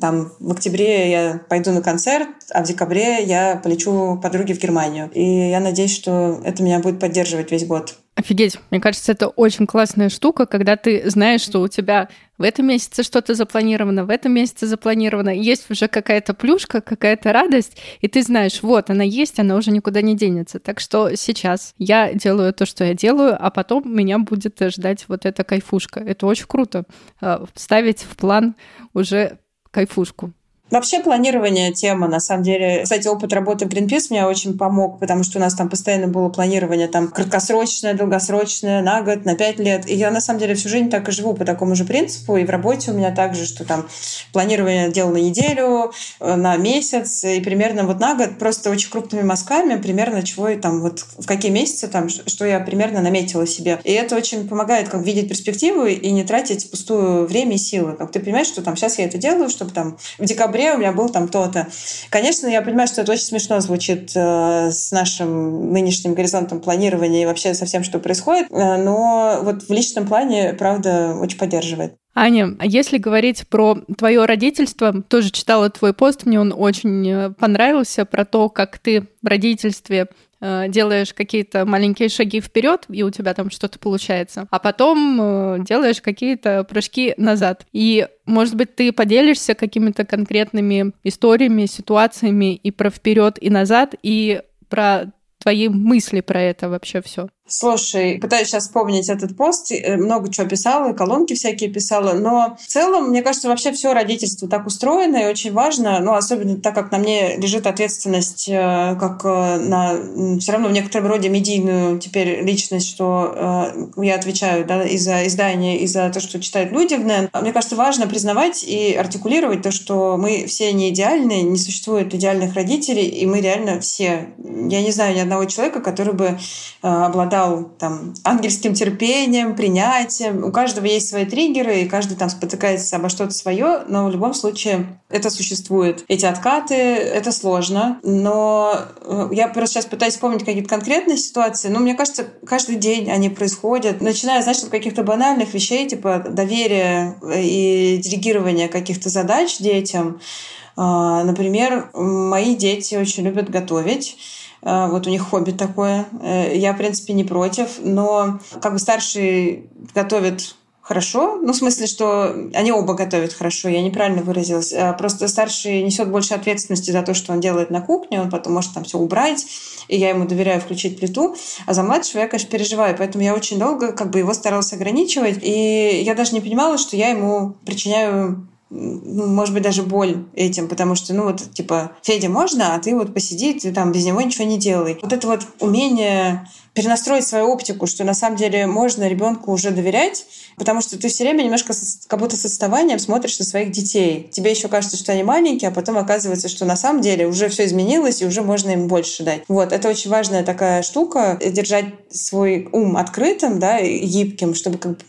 Там в октябре я пойду на концерт, а в декабре я полечу подруге в Германию. И я надеюсь, что это меня будет поддерживать весь год. Офигеть, мне кажется, это очень классная штука, когда ты знаешь, что у тебя в этом месяце что-то запланировано, в этом месяце запланировано, есть уже какая-то плюшка, какая-то радость, и ты знаешь, вот, она есть, она уже никуда не денется. Так что сейчас я делаю то, что я делаю, а потом меня будет ждать вот эта кайфушка. Это очень круто. Э, ставить в план уже кайфушку. Вообще планирование тема, на самом деле. Кстати, опыт работы в Greenpeace мне очень помог, потому что у нас там постоянно было планирование там краткосрочное, долгосрочное, на год, на пять лет. И я на самом деле всю жизнь так и живу по такому же принципу. И в работе у меня также, что там планирование делал на неделю, э, на месяц, и примерно вот на год просто очень крупными мазками примерно чего и там вот в какие месяцы там, что я примерно наметила себе. И это очень помогает как видеть перспективу и не тратить пустую время и силы. Как ты понимаешь, что там сейчас я это делаю, чтобы там в декабре декабре у меня был там то-то. Конечно, я понимаю, что это очень смешно звучит э, с нашим нынешним горизонтом планирования и вообще со всем, что происходит, э, но вот в личном плане, правда, очень поддерживает. Аня, а если говорить про твое родительство, тоже читала твой пост, мне он очень э, понравился, про то, как ты в родительстве делаешь какие-то маленькие шаги вперед, и у тебя там что-то получается, а потом э, делаешь какие-то прыжки назад. И, может быть, ты поделишься какими-то конкретными историями, ситуациями и про вперед и назад, и про твои мысли про это вообще все. Слушай, пытаюсь сейчас вспомнить этот пост, э, много чего писала, колонки всякие писала, но в целом, мне кажется, вообще все родительство так устроено и очень важно, ну, особенно так как на мне лежит ответственность э, как э, на все равно в некотором роде медийную теперь личность, что я отвечаю да, и за издание, и за то, что читают люди в НЭН. Мне кажется, важно признавать и артикулировать то, что мы все не идеальны, не существует идеальных родителей, и мы реально все. Я не знаю ни одного человека, который бы обладал обладал там ангельским терпением, принятием. У каждого есть свои триггеры, и каждый там спотыкается обо что-то свое, но в любом случае это существует. Эти откаты — это сложно, но э, я просто сейчас пытаюсь вспомнить какие-то конкретные ситуации, но мне кажется, каждый день они происходят, начиная, знаешь, от каких-то банальных вещей, типа доверия и делегирования каких-то задач детям. А, например, мои дети очень любят готовить. А, вот у них хобби такое. Э, я, в принципе, не против. Но как бы старший готовит хорошо. Ну, в смысле, что они оба готовят хорошо, я неправильно выразилась. А, просто старший несет больше ответственности за то, что он делает на кухне, он потом может там все убрать, и я ему доверяю включить плиту. А за младшего я, конечно, переживаю, поэтому я очень долго как бы его старалась ограничивать, и я даже не понимала, что я ему причиняю может быть, даже боль этим, потому что, ну, вот, типа, Федя, можно, а ты вот посиди, ты там без него ничего не делай. Вот это вот умение перенастроить свою оптику, что на самом деле можно ребенку уже доверять, потому что ты все время немножко как будто с отставанием смотришь на своих детей. Тебе еще кажется, что они маленькие, а потом оказывается, что на самом деле уже все изменилось, и уже можно им больше дать. Вот, это очень важная такая штука, держать свой ум открытым, да, гибким, чтобы как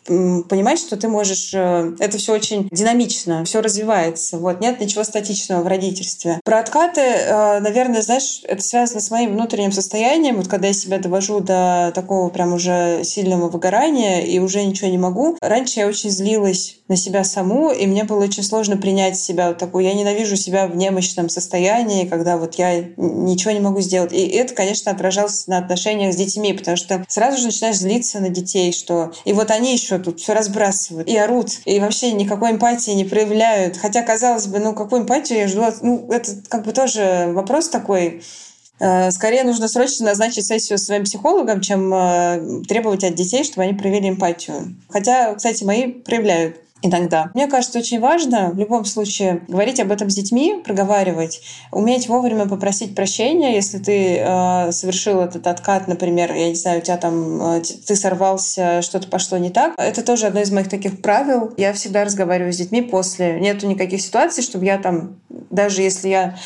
понимать, что ты можешь... Э, это все очень динамично, все развивается. Вот, нет ничего статичного в родительстве. Про откаты, э, наверное, знаешь, это связано с моим внутренним состоянием. Вот когда я себя довожу до такого прям уже сильного выгорания и уже ничего не могу. Раньше я очень злилась на себя саму, и мне было очень сложно принять себя вот такую. Я ненавижу себя в немощном состоянии, когда вот я ничего не могу сделать. И это, конечно, отражалось на отношениях с детьми, потому что сразу же начинаешь злиться на детей, что и вот они еще тут все разбрасывают и орут, и вообще никакой эмпатии не проявляют. Хотя, казалось бы, ну какую эмпатию я жду? Ну, это как бы тоже вопрос такой, скорее нужно срочно назначить сессию с своим психологом, чем э, требовать от детей, чтобы они проявили эмпатию. Хотя, кстати, мои проявляют. иногда. Мне кажется, очень важно в любом случае говорить об этом с детьми, проговаривать, уметь вовремя попросить прощения, если ты э, совершил этот откат, например, я не знаю, у тебя там э, ты сорвался, что-то пошло не так. Это тоже одно из моих таких правил. Я всегда разговариваю с детьми после. Нету никаких ситуаций, чтобы я там, даже если я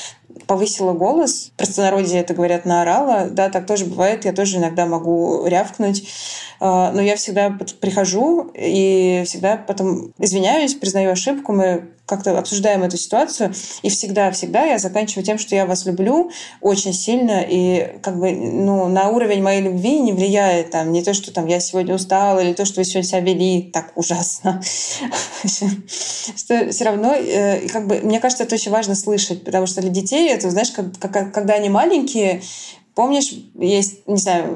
повысила голос, в простонародье это говорят, наорала, да, так тоже бывает, я тоже иногда могу рявкнуть, а, но я всегда прихожу и всегда потом извиняюсь, признаю ошибку, мы как-то обсуждаем эту ситуацию, и всегда-всегда я заканчиваю тем, что я вас люблю очень сильно, и как бы ну, на уровень моей любви не влияет там не то, что там я сегодня устала, или то, что вы сегодня себя вели так ужасно. Все равно, э, как бы, мне кажется, это очень важно слышать, потому что для детей это, знаешь, когда они маленькие, Помнишь, есть, не знаю,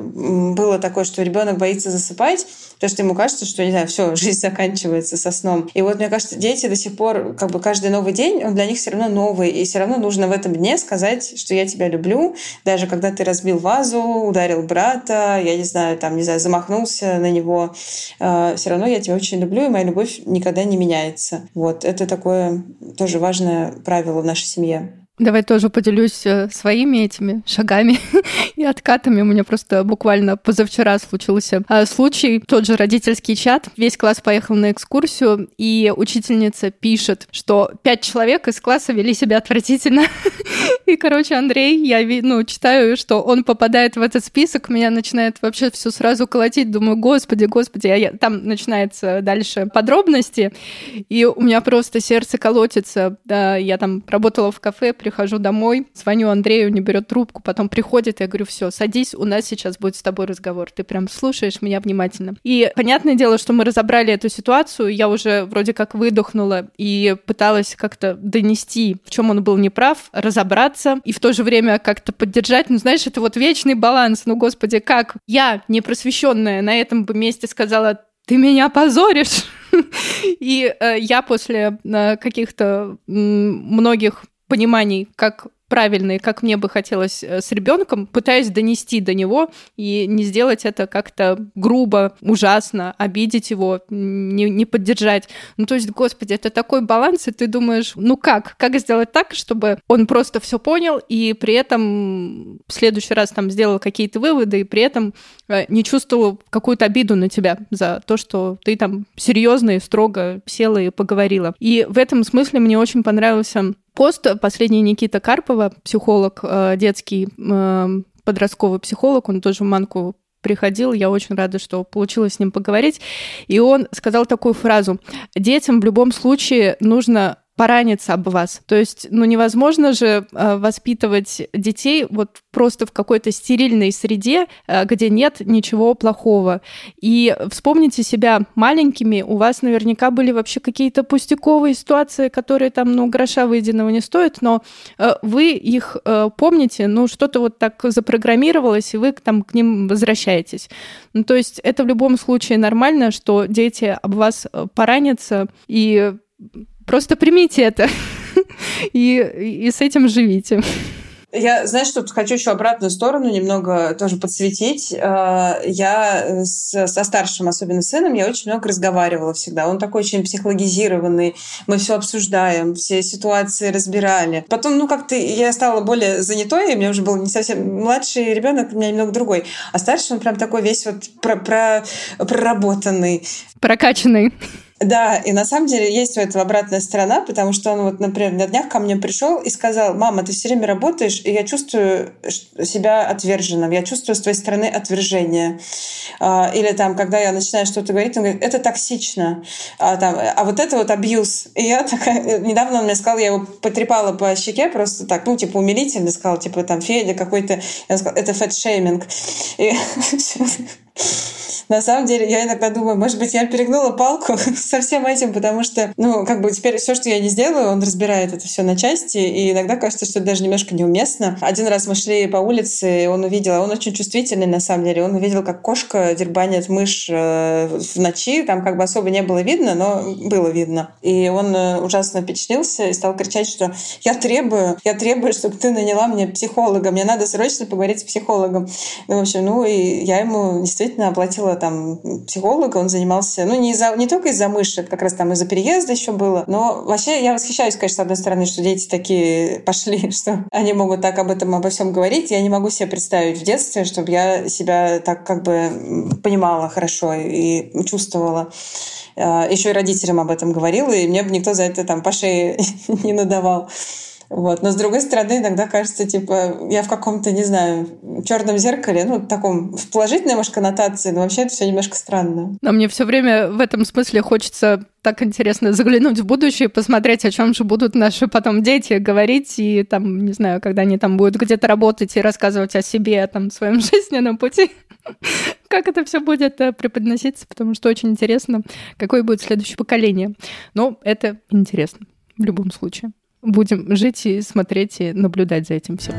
было такое, что ребенок боится засыпать, потому что ему кажется, что, не знаю, все, жизнь заканчивается со сном. И вот, мне кажется, дети до сих пор, как бы каждый новый день, он для них все равно новый. И все равно нужно в этом дне сказать, что я тебя люблю, даже когда ты разбил вазу, ударил брата, я не знаю, там, не знаю, замахнулся на него. Э, все равно я тебя очень люблю, и моя любовь никогда не меняется. Вот, это такое тоже важное правило в нашей семье. Давай тоже поделюсь э, своими этими шагами и откатами. У меня просто буквально позавчера случился э, случай. Тот же родительский чат. Весь класс поехал на экскурсию, и учительница пишет, что пять человек из класса вели себя отвратительно. И, короче, Андрей, я ну, читаю, что он попадает в этот список, меня начинает вообще все сразу колотить. Думаю, господи, господи, а я... там начинается дальше подробности, и у меня просто сердце колотится. Да, я там работала в кафе, прихожу домой, звоню Андрею, не берет трубку, потом приходит, я говорю, все, садись, у нас сейчас будет с тобой разговор. Ты прям слушаешь меня внимательно. И понятное дело, что мы разобрали эту ситуацию, я уже вроде как выдохнула и пыталась как-то донести, в чем он был неправ, разобраться и в то же время как-то поддержать. Ну, знаешь, это вот вечный баланс. Ну, господи, как я, непросвещенная, на этом бы месте сказала, ты меня позоришь. И э, я после э, каких-то многих пониманий, как правильные, как мне бы хотелось э, с ребенком, пытаюсь донести до него и не сделать это как-то грубо, ужасно, обидеть его, не, не поддержать. Ну, то есть, господи, это такой баланс, и ты думаешь, ну как? Как сделать так, чтобы он просто все понял и при этом в следующий раз там сделал какие-то выводы и при этом э, не чувствовал какую-то обиду на тебя за то, что ты там серьезно и строго села и поговорила. И в этом смысле мне очень понравился пост последний Никита Карпова, психолог э, детский, э, подростковый психолог, он тоже в Манку приходил, я очень рада, что получилось с ним поговорить. И он сказал такую фразу. Детям в любом случае нужно пораниться об вас. То есть, ну, невозможно же э, воспитывать детей вот просто в какой-то стерильной среде, э, где нет ничего плохого. И вспомните себя маленькими, у вас наверняка были вообще какие-то пустяковые ситуации, которые там, ну, гроша выеденного не стоят, но э, вы их помните, ну, что-то вот так запрограммировалось, и вы там к ним возвращаетесь. Ну, то есть это в любом случае нормально, что дети об вас поранятся, и Просто примите это и, и с этим живите. Я, знаешь, тут хочу еще обратную сторону немного тоже подсветить. Э, я с, со старшим, особенно сыном, я очень много разговаривала всегда. Он такой очень психологизированный. Мы все обсуждаем, все ситуации разбирали. Потом, ну, как-то я стала более занятой, у меня уже был не совсем младший ребенок, у меня немного другой. А старший, он прям такой весь вот про, про, проработанный. Прокачанный. Да, и на самом деле есть у этого обратная сторона, потому что он вот, например, на днях ко мне пришел и сказал, мама, ты все время работаешь, и я чувствую себя отверженным, я чувствую с твоей стороны отвержение. А, или там, когда я начинаю что-то говорить, он говорит, это токсично, а, там, а вот это вот абьюз. И я такая, недавно он мне сказал, я его потрепала по щеке просто так, ну, типа умилительно сказал, типа там Федя какой-то, я сказала, это фэтшейминг. И на самом деле, я иногда думаю, может быть, я перегнула палку со всем этим, потому что, ну, как бы теперь все, что я не сделаю, он разбирает это все на части, и иногда кажется, что это даже немножко неуместно. Один раз мы шли по улице, и он увидел, а он очень чувствительный на самом деле, он увидел, как кошка дербанит мышь э, в ночи, там как бы особо не было видно, но было видно. И он э, ужасно впечатлился и стал кричать, что я требую, я требую, чтобы ты наняла мне психолога, мне надо срочно поговорить с психологом. Ну, в общем, ну и я ему действительно оплатила там психолога, он занимался, ну, не, из-за, не только из-за мыши, как раз там из-за переезда еще было, но вообще я восхищаюсь, конечно, с одной стороны, что дети такие пошли, что они могут так об этом, обо всем говорить. Я не могу себе представить в детстве, чтобы я себя так как бы понимала хорошо и чувствовала. А, еще и родителям об этом говорила, и мне бы никто за это там по шее не надавал. Вот. Но с другой стороны, иногда кажется, типа, я в каком-то, не знаю, черном зеркале, ну, таком, в положительной, может, коннотации, но вообще это все немножко странно. Но мне все время в этом смысле хочется так интересно заглянуть в будущее, посмотреть, о чем же будут наши потом дети говорить, и там, не знаю, когда они там будут где-то работать и рассказывать о себе, о там, своем жизненном пути, как это все будет э, преподноситься, потому что очень интересно, какое будет следующее поколение. Но это интересно в любом случае будем жить и смотреть и наблюдать за этим всем.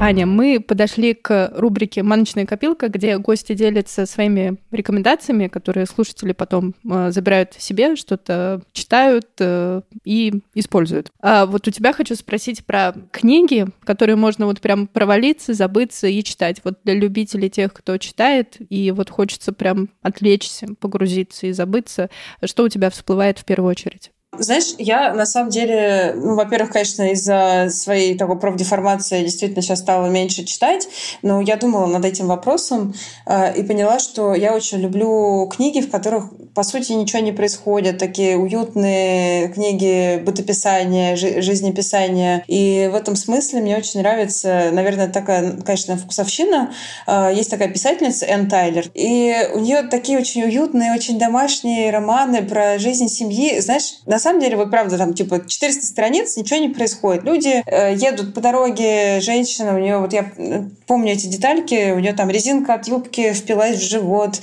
Аня, мы подошли к рубрике «Маночная копилка», где гости делятся своими рекомендациями, которые слушатели потом э, забирают себе, что-то читают э, и используют. А вот у тебя хочу спросить про книги, которые можно вот прям провалиться, забыться и читать. Вот для любителей тех, кто читает, и вот хочется прям отвлечься, погрузиться и забыться, что у тебя всплывает в первую очередь? Знаешь, я на самом деле, ну, во-первых, конечно, из-за своей такой профдеформации действительно сейчас стала меньше читать, но я думала над этим вопросом э, и поняла, что я очень люблю книги, в которых, по сути, ничего не происходит, такие уютные книги бытописания, жи- жизнеписания. И в этом смысле мне очень нравится, наверное, такая, конечно, вкусовщина. Э, есть такая писательница Энн Тайлер, и у нее такие очень уютные, очень домашние романы про жизнь семьи. Знаешь, на самом деле, вот правда, там типа 400 страниц, ничего не происходит. Люди э, едут по дороге, женщина, у нее, вот я э, помню эти детальки, у нее там резинка от юбки впилась в живот,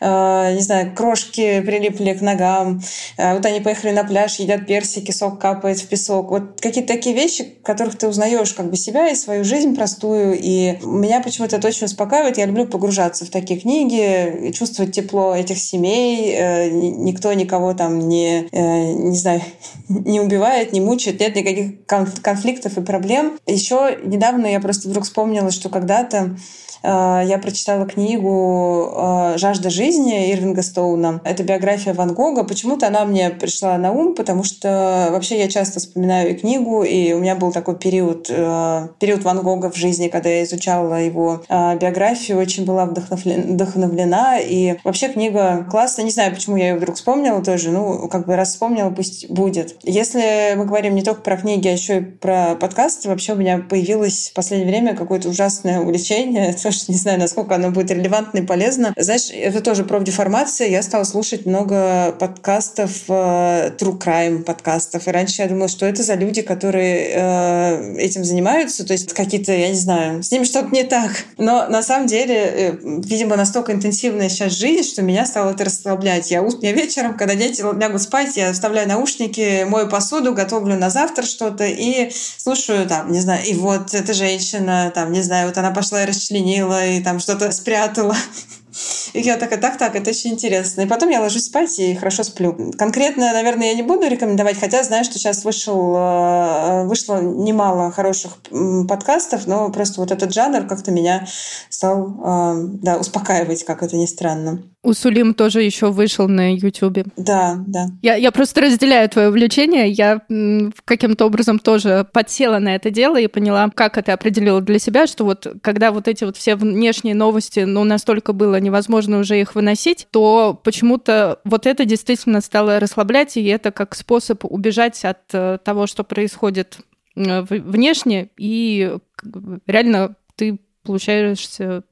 э, не знаю, крошки прилипли к ногам, э, вот они поехали на пляж, едят персики, сок капает в песок. Вот какие-то такие вещи, которых ты узнаешь как бы себя и свою жизнь простую, и меня почему-то это очень успокаивает. Я люблю погружаться в такие книги, чувствовать тепло этих семей, э, никто никого там не, э, не знаю, не убивает, не мучает, нет никаких конфликтов и проблем. Еще недавно я просто вдруг вспомнила, что когда-то я прочитала книгу э, «Жажда жизни» Ирвинга Стоуна. Это биография Ван Гога. Почему-то она мне пришла на ум, потому что вообще я часто вспоминаю и книгу, и у меня был такой период, э, период Ван Гога в жизни, когда я изучала его биографию, очень была вдохновлена. И вообще книга классная. Не знаю, почему я ее вдруг вспомнила тоже. Ну, как бы раз вспомнила, пусть будет. Если мы говорим не только про книги, а еще и про подкасты, вообще у меня появилось в последнее время какое-то ужасное увлечение. Это тоже не знаю, насколько оно будет релевантно и полезно. Знаешь, это тоже профдеформация. Я стала слушать много подкастов, э, true crime подкастов. И раньше я думала, что это за люди, которые э, этим занимаются. То есть какие-то, я не знаю, с ними что-то не так. Но на самом деле, э, видимо, настолько интенсивная сейчас жизнь, что меня стало это расслаблять. Я, я вечером, когда дети лягут спать, я вставляю наушники, мою посуду, готовлю на завтра что-то и слушаю там, не знаю, и вот эта женщина, там, не знаю, вот она пошла и расчленила хранила и там что-то спрятала. И я такая, так, так, это очень интересно. И потом я ложусь спать и хорошо сплю. Конкретно, наверное, я не буду рекомендовать, хотя знаю, что сейчас вышел, э, вышло немало хороших подкастов, но просто вот этот жанр как-то меня стал э, да, успокаивать, как это ни странно. У Сулим тоже еще вышел на Ютубе. Да, да. Я, я просто разделяю твое увлечение. Я каким-то образом тоже подсела на это дело и поняла, как это определила для себя, что вот когда вот эти вот все внешние новости, ну, настолько было невозможно уже их выносить, то почему-то вот это действительно стало расслаблять, и это как способ убежать от э, того, что происходит э, внешне, и реально ты получаешься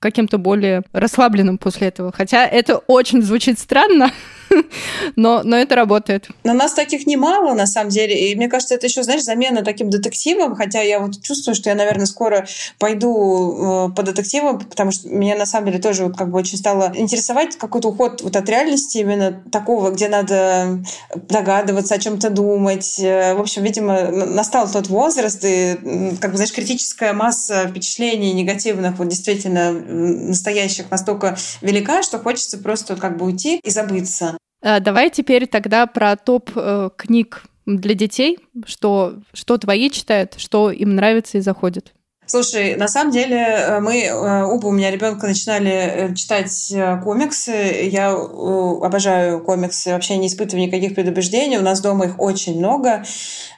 каким-то более расслабленным после этого. Хотя это очень звучит странно, но, но это работает. Но нас таких немало, на самом деле. И мне кажется, это еще, знаешь, замена таким детективам. Хотя я вот чувствую, что я, наверное, скоро пойду э, по детективам, потому что меня, на самом деле, тоже вот как бы очень стало интересовать какой-то уход вот от реальности именно такого, где надо догадываться, о чем-то думать. Э, в общем, видимо, настал тот возраст, и, как бы, знаешь, критическая масса впечатлений негативных вот действительно настоящих настолько велика, что хочется просто как бы уйти и забыться. А, давай теперь тогда про топ э, книг для детей, что, что твои читают, что им нравится и заходит? Слушай, на самом деле э, мы э, оба у меня ребенка начинали э, читать комиксы. Я обожаю комиксы, вообще не испытываю никаких предубеждений. У нас дома их очень много.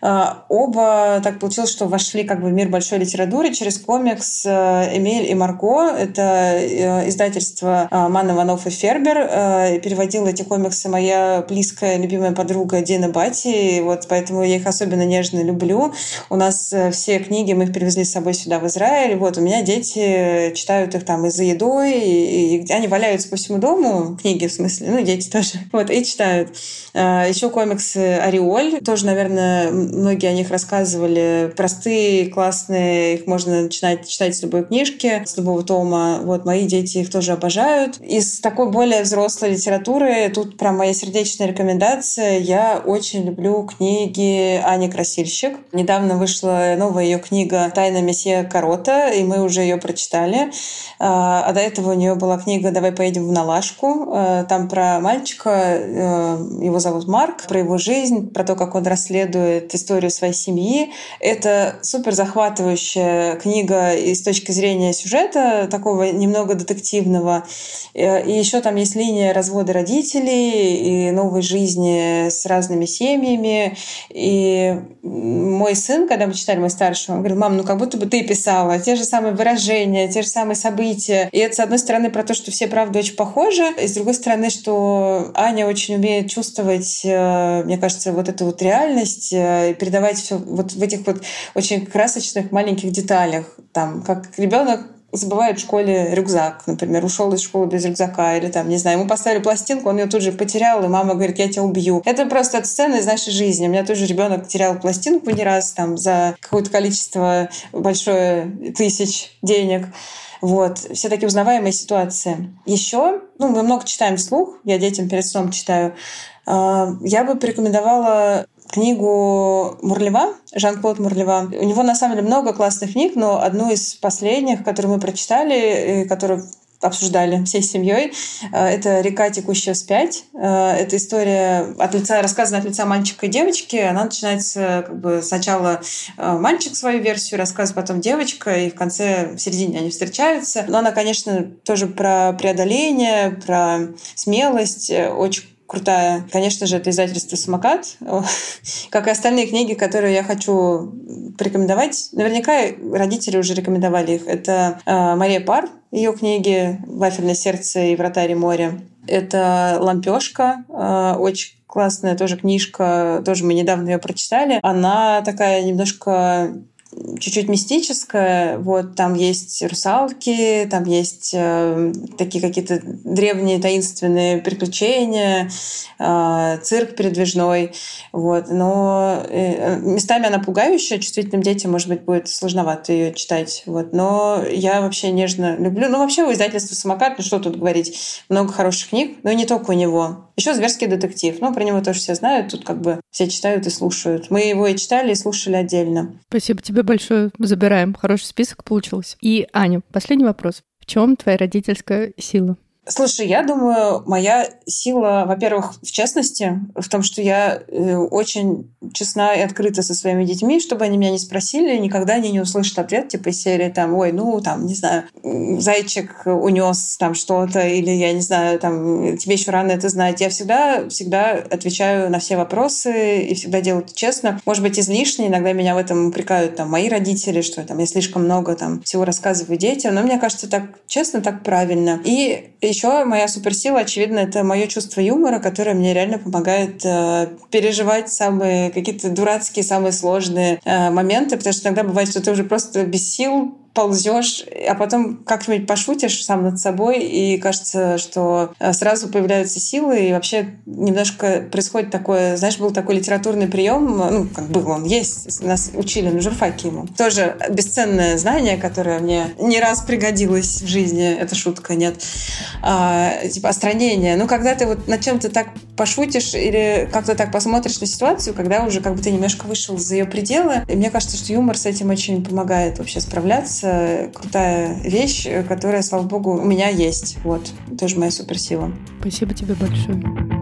Оба так получилось, что вошли как бы в мир большой литературы через комикс Эмиль и Марго. Это издательство Ман Иванов и Фербер. Переводила эти комиксы моя близкая, любимая подруга Дина Бати. Вот поэтому я их особенно нежно люблю. У нас все книги мы их привезли с собой сюда в Израиль. Вот, у меня дети читают их там и за едой, и, и они валяются по всему дому, книги в смысле, ну, дети тоже, вот, и читают. А, еще комиксы «Ореоль», тоже, наверное, многие о них рассказывали. Простые, классные, их можно начинать читать с любой книжки, с любого тома. Вот, мои дети их тоже обожают. Из такой более взрослой литературы, тут прям моя сердечная рекомендация, я очень люблю книги Ани Красильщик. Недавно вышла новая ее книга «Тайна месье Корота», и мы уже ее прочитали. А, а до этого у нее была книга «Давай поедем в Налашку». А, там про мальчика, э, его зовут Марк, про его жизнь, про то, как он расследует историю своей семьи. Это супер захватывающая книга и с точки зрения сюжета, такого немного детективного. Э, и еще там есть линия развода родителей и новой жизни с разными семьями. И мой сын, когда мы читали, мой старший, он говорит, мам, ну как будто бы ты писала, те же самые выражения, те же самые события. И это, с одной стороны, про то, что все, правда, очень похожи, и с другой стороны, что Аня очень умеет чувствовать, э, мне кажется, вот эту вот реальность э, и передавать все вот в этих вот очень красочных маленьких деталях. Там, как ребенок забывает в школе рюкзак, например, ушел из школы без рюкзака, или там, не знаю, ему поставили пластинку, он ее тут же потерял, и мама говорит, я тебя убью. Это просто от сцены из нашей жизни. У меня тоже ребенок терял пластинку не раз там за какое-то количество большое тысяч денег. Вот. Все такие узнаваемые ситуации. Еще, ну, мы много читаем вслух, я детям перед сном читаю. А, я бы порекомендовала книгу Мурлева, Жан-Клод Мурлева. У него на самом деле много классных книг, но одну из последних, которую мы прочитали, которую обсуждали всей семьей. Э, это «Река, текущая вспять». Э, это история от лица, рассказана от лица мальчика и девочки. Она начинается как бы сначала э, мальчик свою версию рассказывает, потом девочка, и в конце, в середине они встречаются. Но она, конечно, тоже про преодоление, про смелость. Очень крутая. Конечно же, это издательство «Самокат», как и остальные книги, которые я хочу порекомендовать. Наверняка родители уже рекомендовали их. Это э, Мария Пар, ее книги «Вафельное сердце» и «Вратарь моря». Это «Лампешка», э, очень классная тоже книжка, тоже мы недавно ее прочитали. Она такая немножко чуть-чуть мистическое. Вот там есть русалки, там есть э, такие какие-то древние таинственные приключения, э, цирк передвижной. Вот. Но э, местами она пугающая, чувствительным детям, может быть, будет сложновато ее читать. Вот. Но я вообще нежно люблю. Ну, вообще у издательства «Самокат», ну что тут говорить, много хороших книг, но и не только у него. Еще «Зверский детектив». Ну, про него тоже все знают, тут как бы все читают и слушают. Мы его и читали, и слушали отдельно. Спасибо тебе большое. Забираем. Хороший список получился. И, Аня, последний вопрос. В чем твоя родительская сила? Слушай, я думаю, моя сила, во-первых, в честности, в том, что я э, очень честна и открыта со своими детьми, чтобы они меня не спросили, никогда они не услышат ответ, типа из серии там, ой, ну, там, не знаю, зайчик унес там что-то, или, я не знаю, там, тебе еще рано это знать. Я всегда, всегда отвечаю на все вопросы и всегда делаю это честно. Может быть, излишне, иногда меня в этом упрекают там мои родители, что там я слишком много там всего рассказываю детям, но мне кажется, так честно, так правильно. И еще моя суперсила, очевидно, это мое чувство юмора, которое мне реально помогает э, переживать самые какие-то дурацкие, самые сложные э, моменты, потому что иногда бывает, что ты уже просто без сил ползешь, а потом как-нибудь пошутишь сам над собой, и кажется, что э, сразу появляются силы, и вообще немножко происходит такое, знаешь, был такой литературный прием, ну, как был он, есть, нас учили на журфаке ему. Тоже бесценное знание, которое мне не раз пригодилось в жизни, это шутка, нет. А, типа остранение. Ну, когда ты вот над чем-то так пошутишь или как-то так посмотришь на ситуацию, когда уже как бы ты немножко вышел за ее пределы, и мне кажется, что юмор с этим очень помогает вообще справляться кажется, крутая вещь, которая, слава богу, у меня есть. Вот. Тоже моя суперсила. Спасибо тебе большое.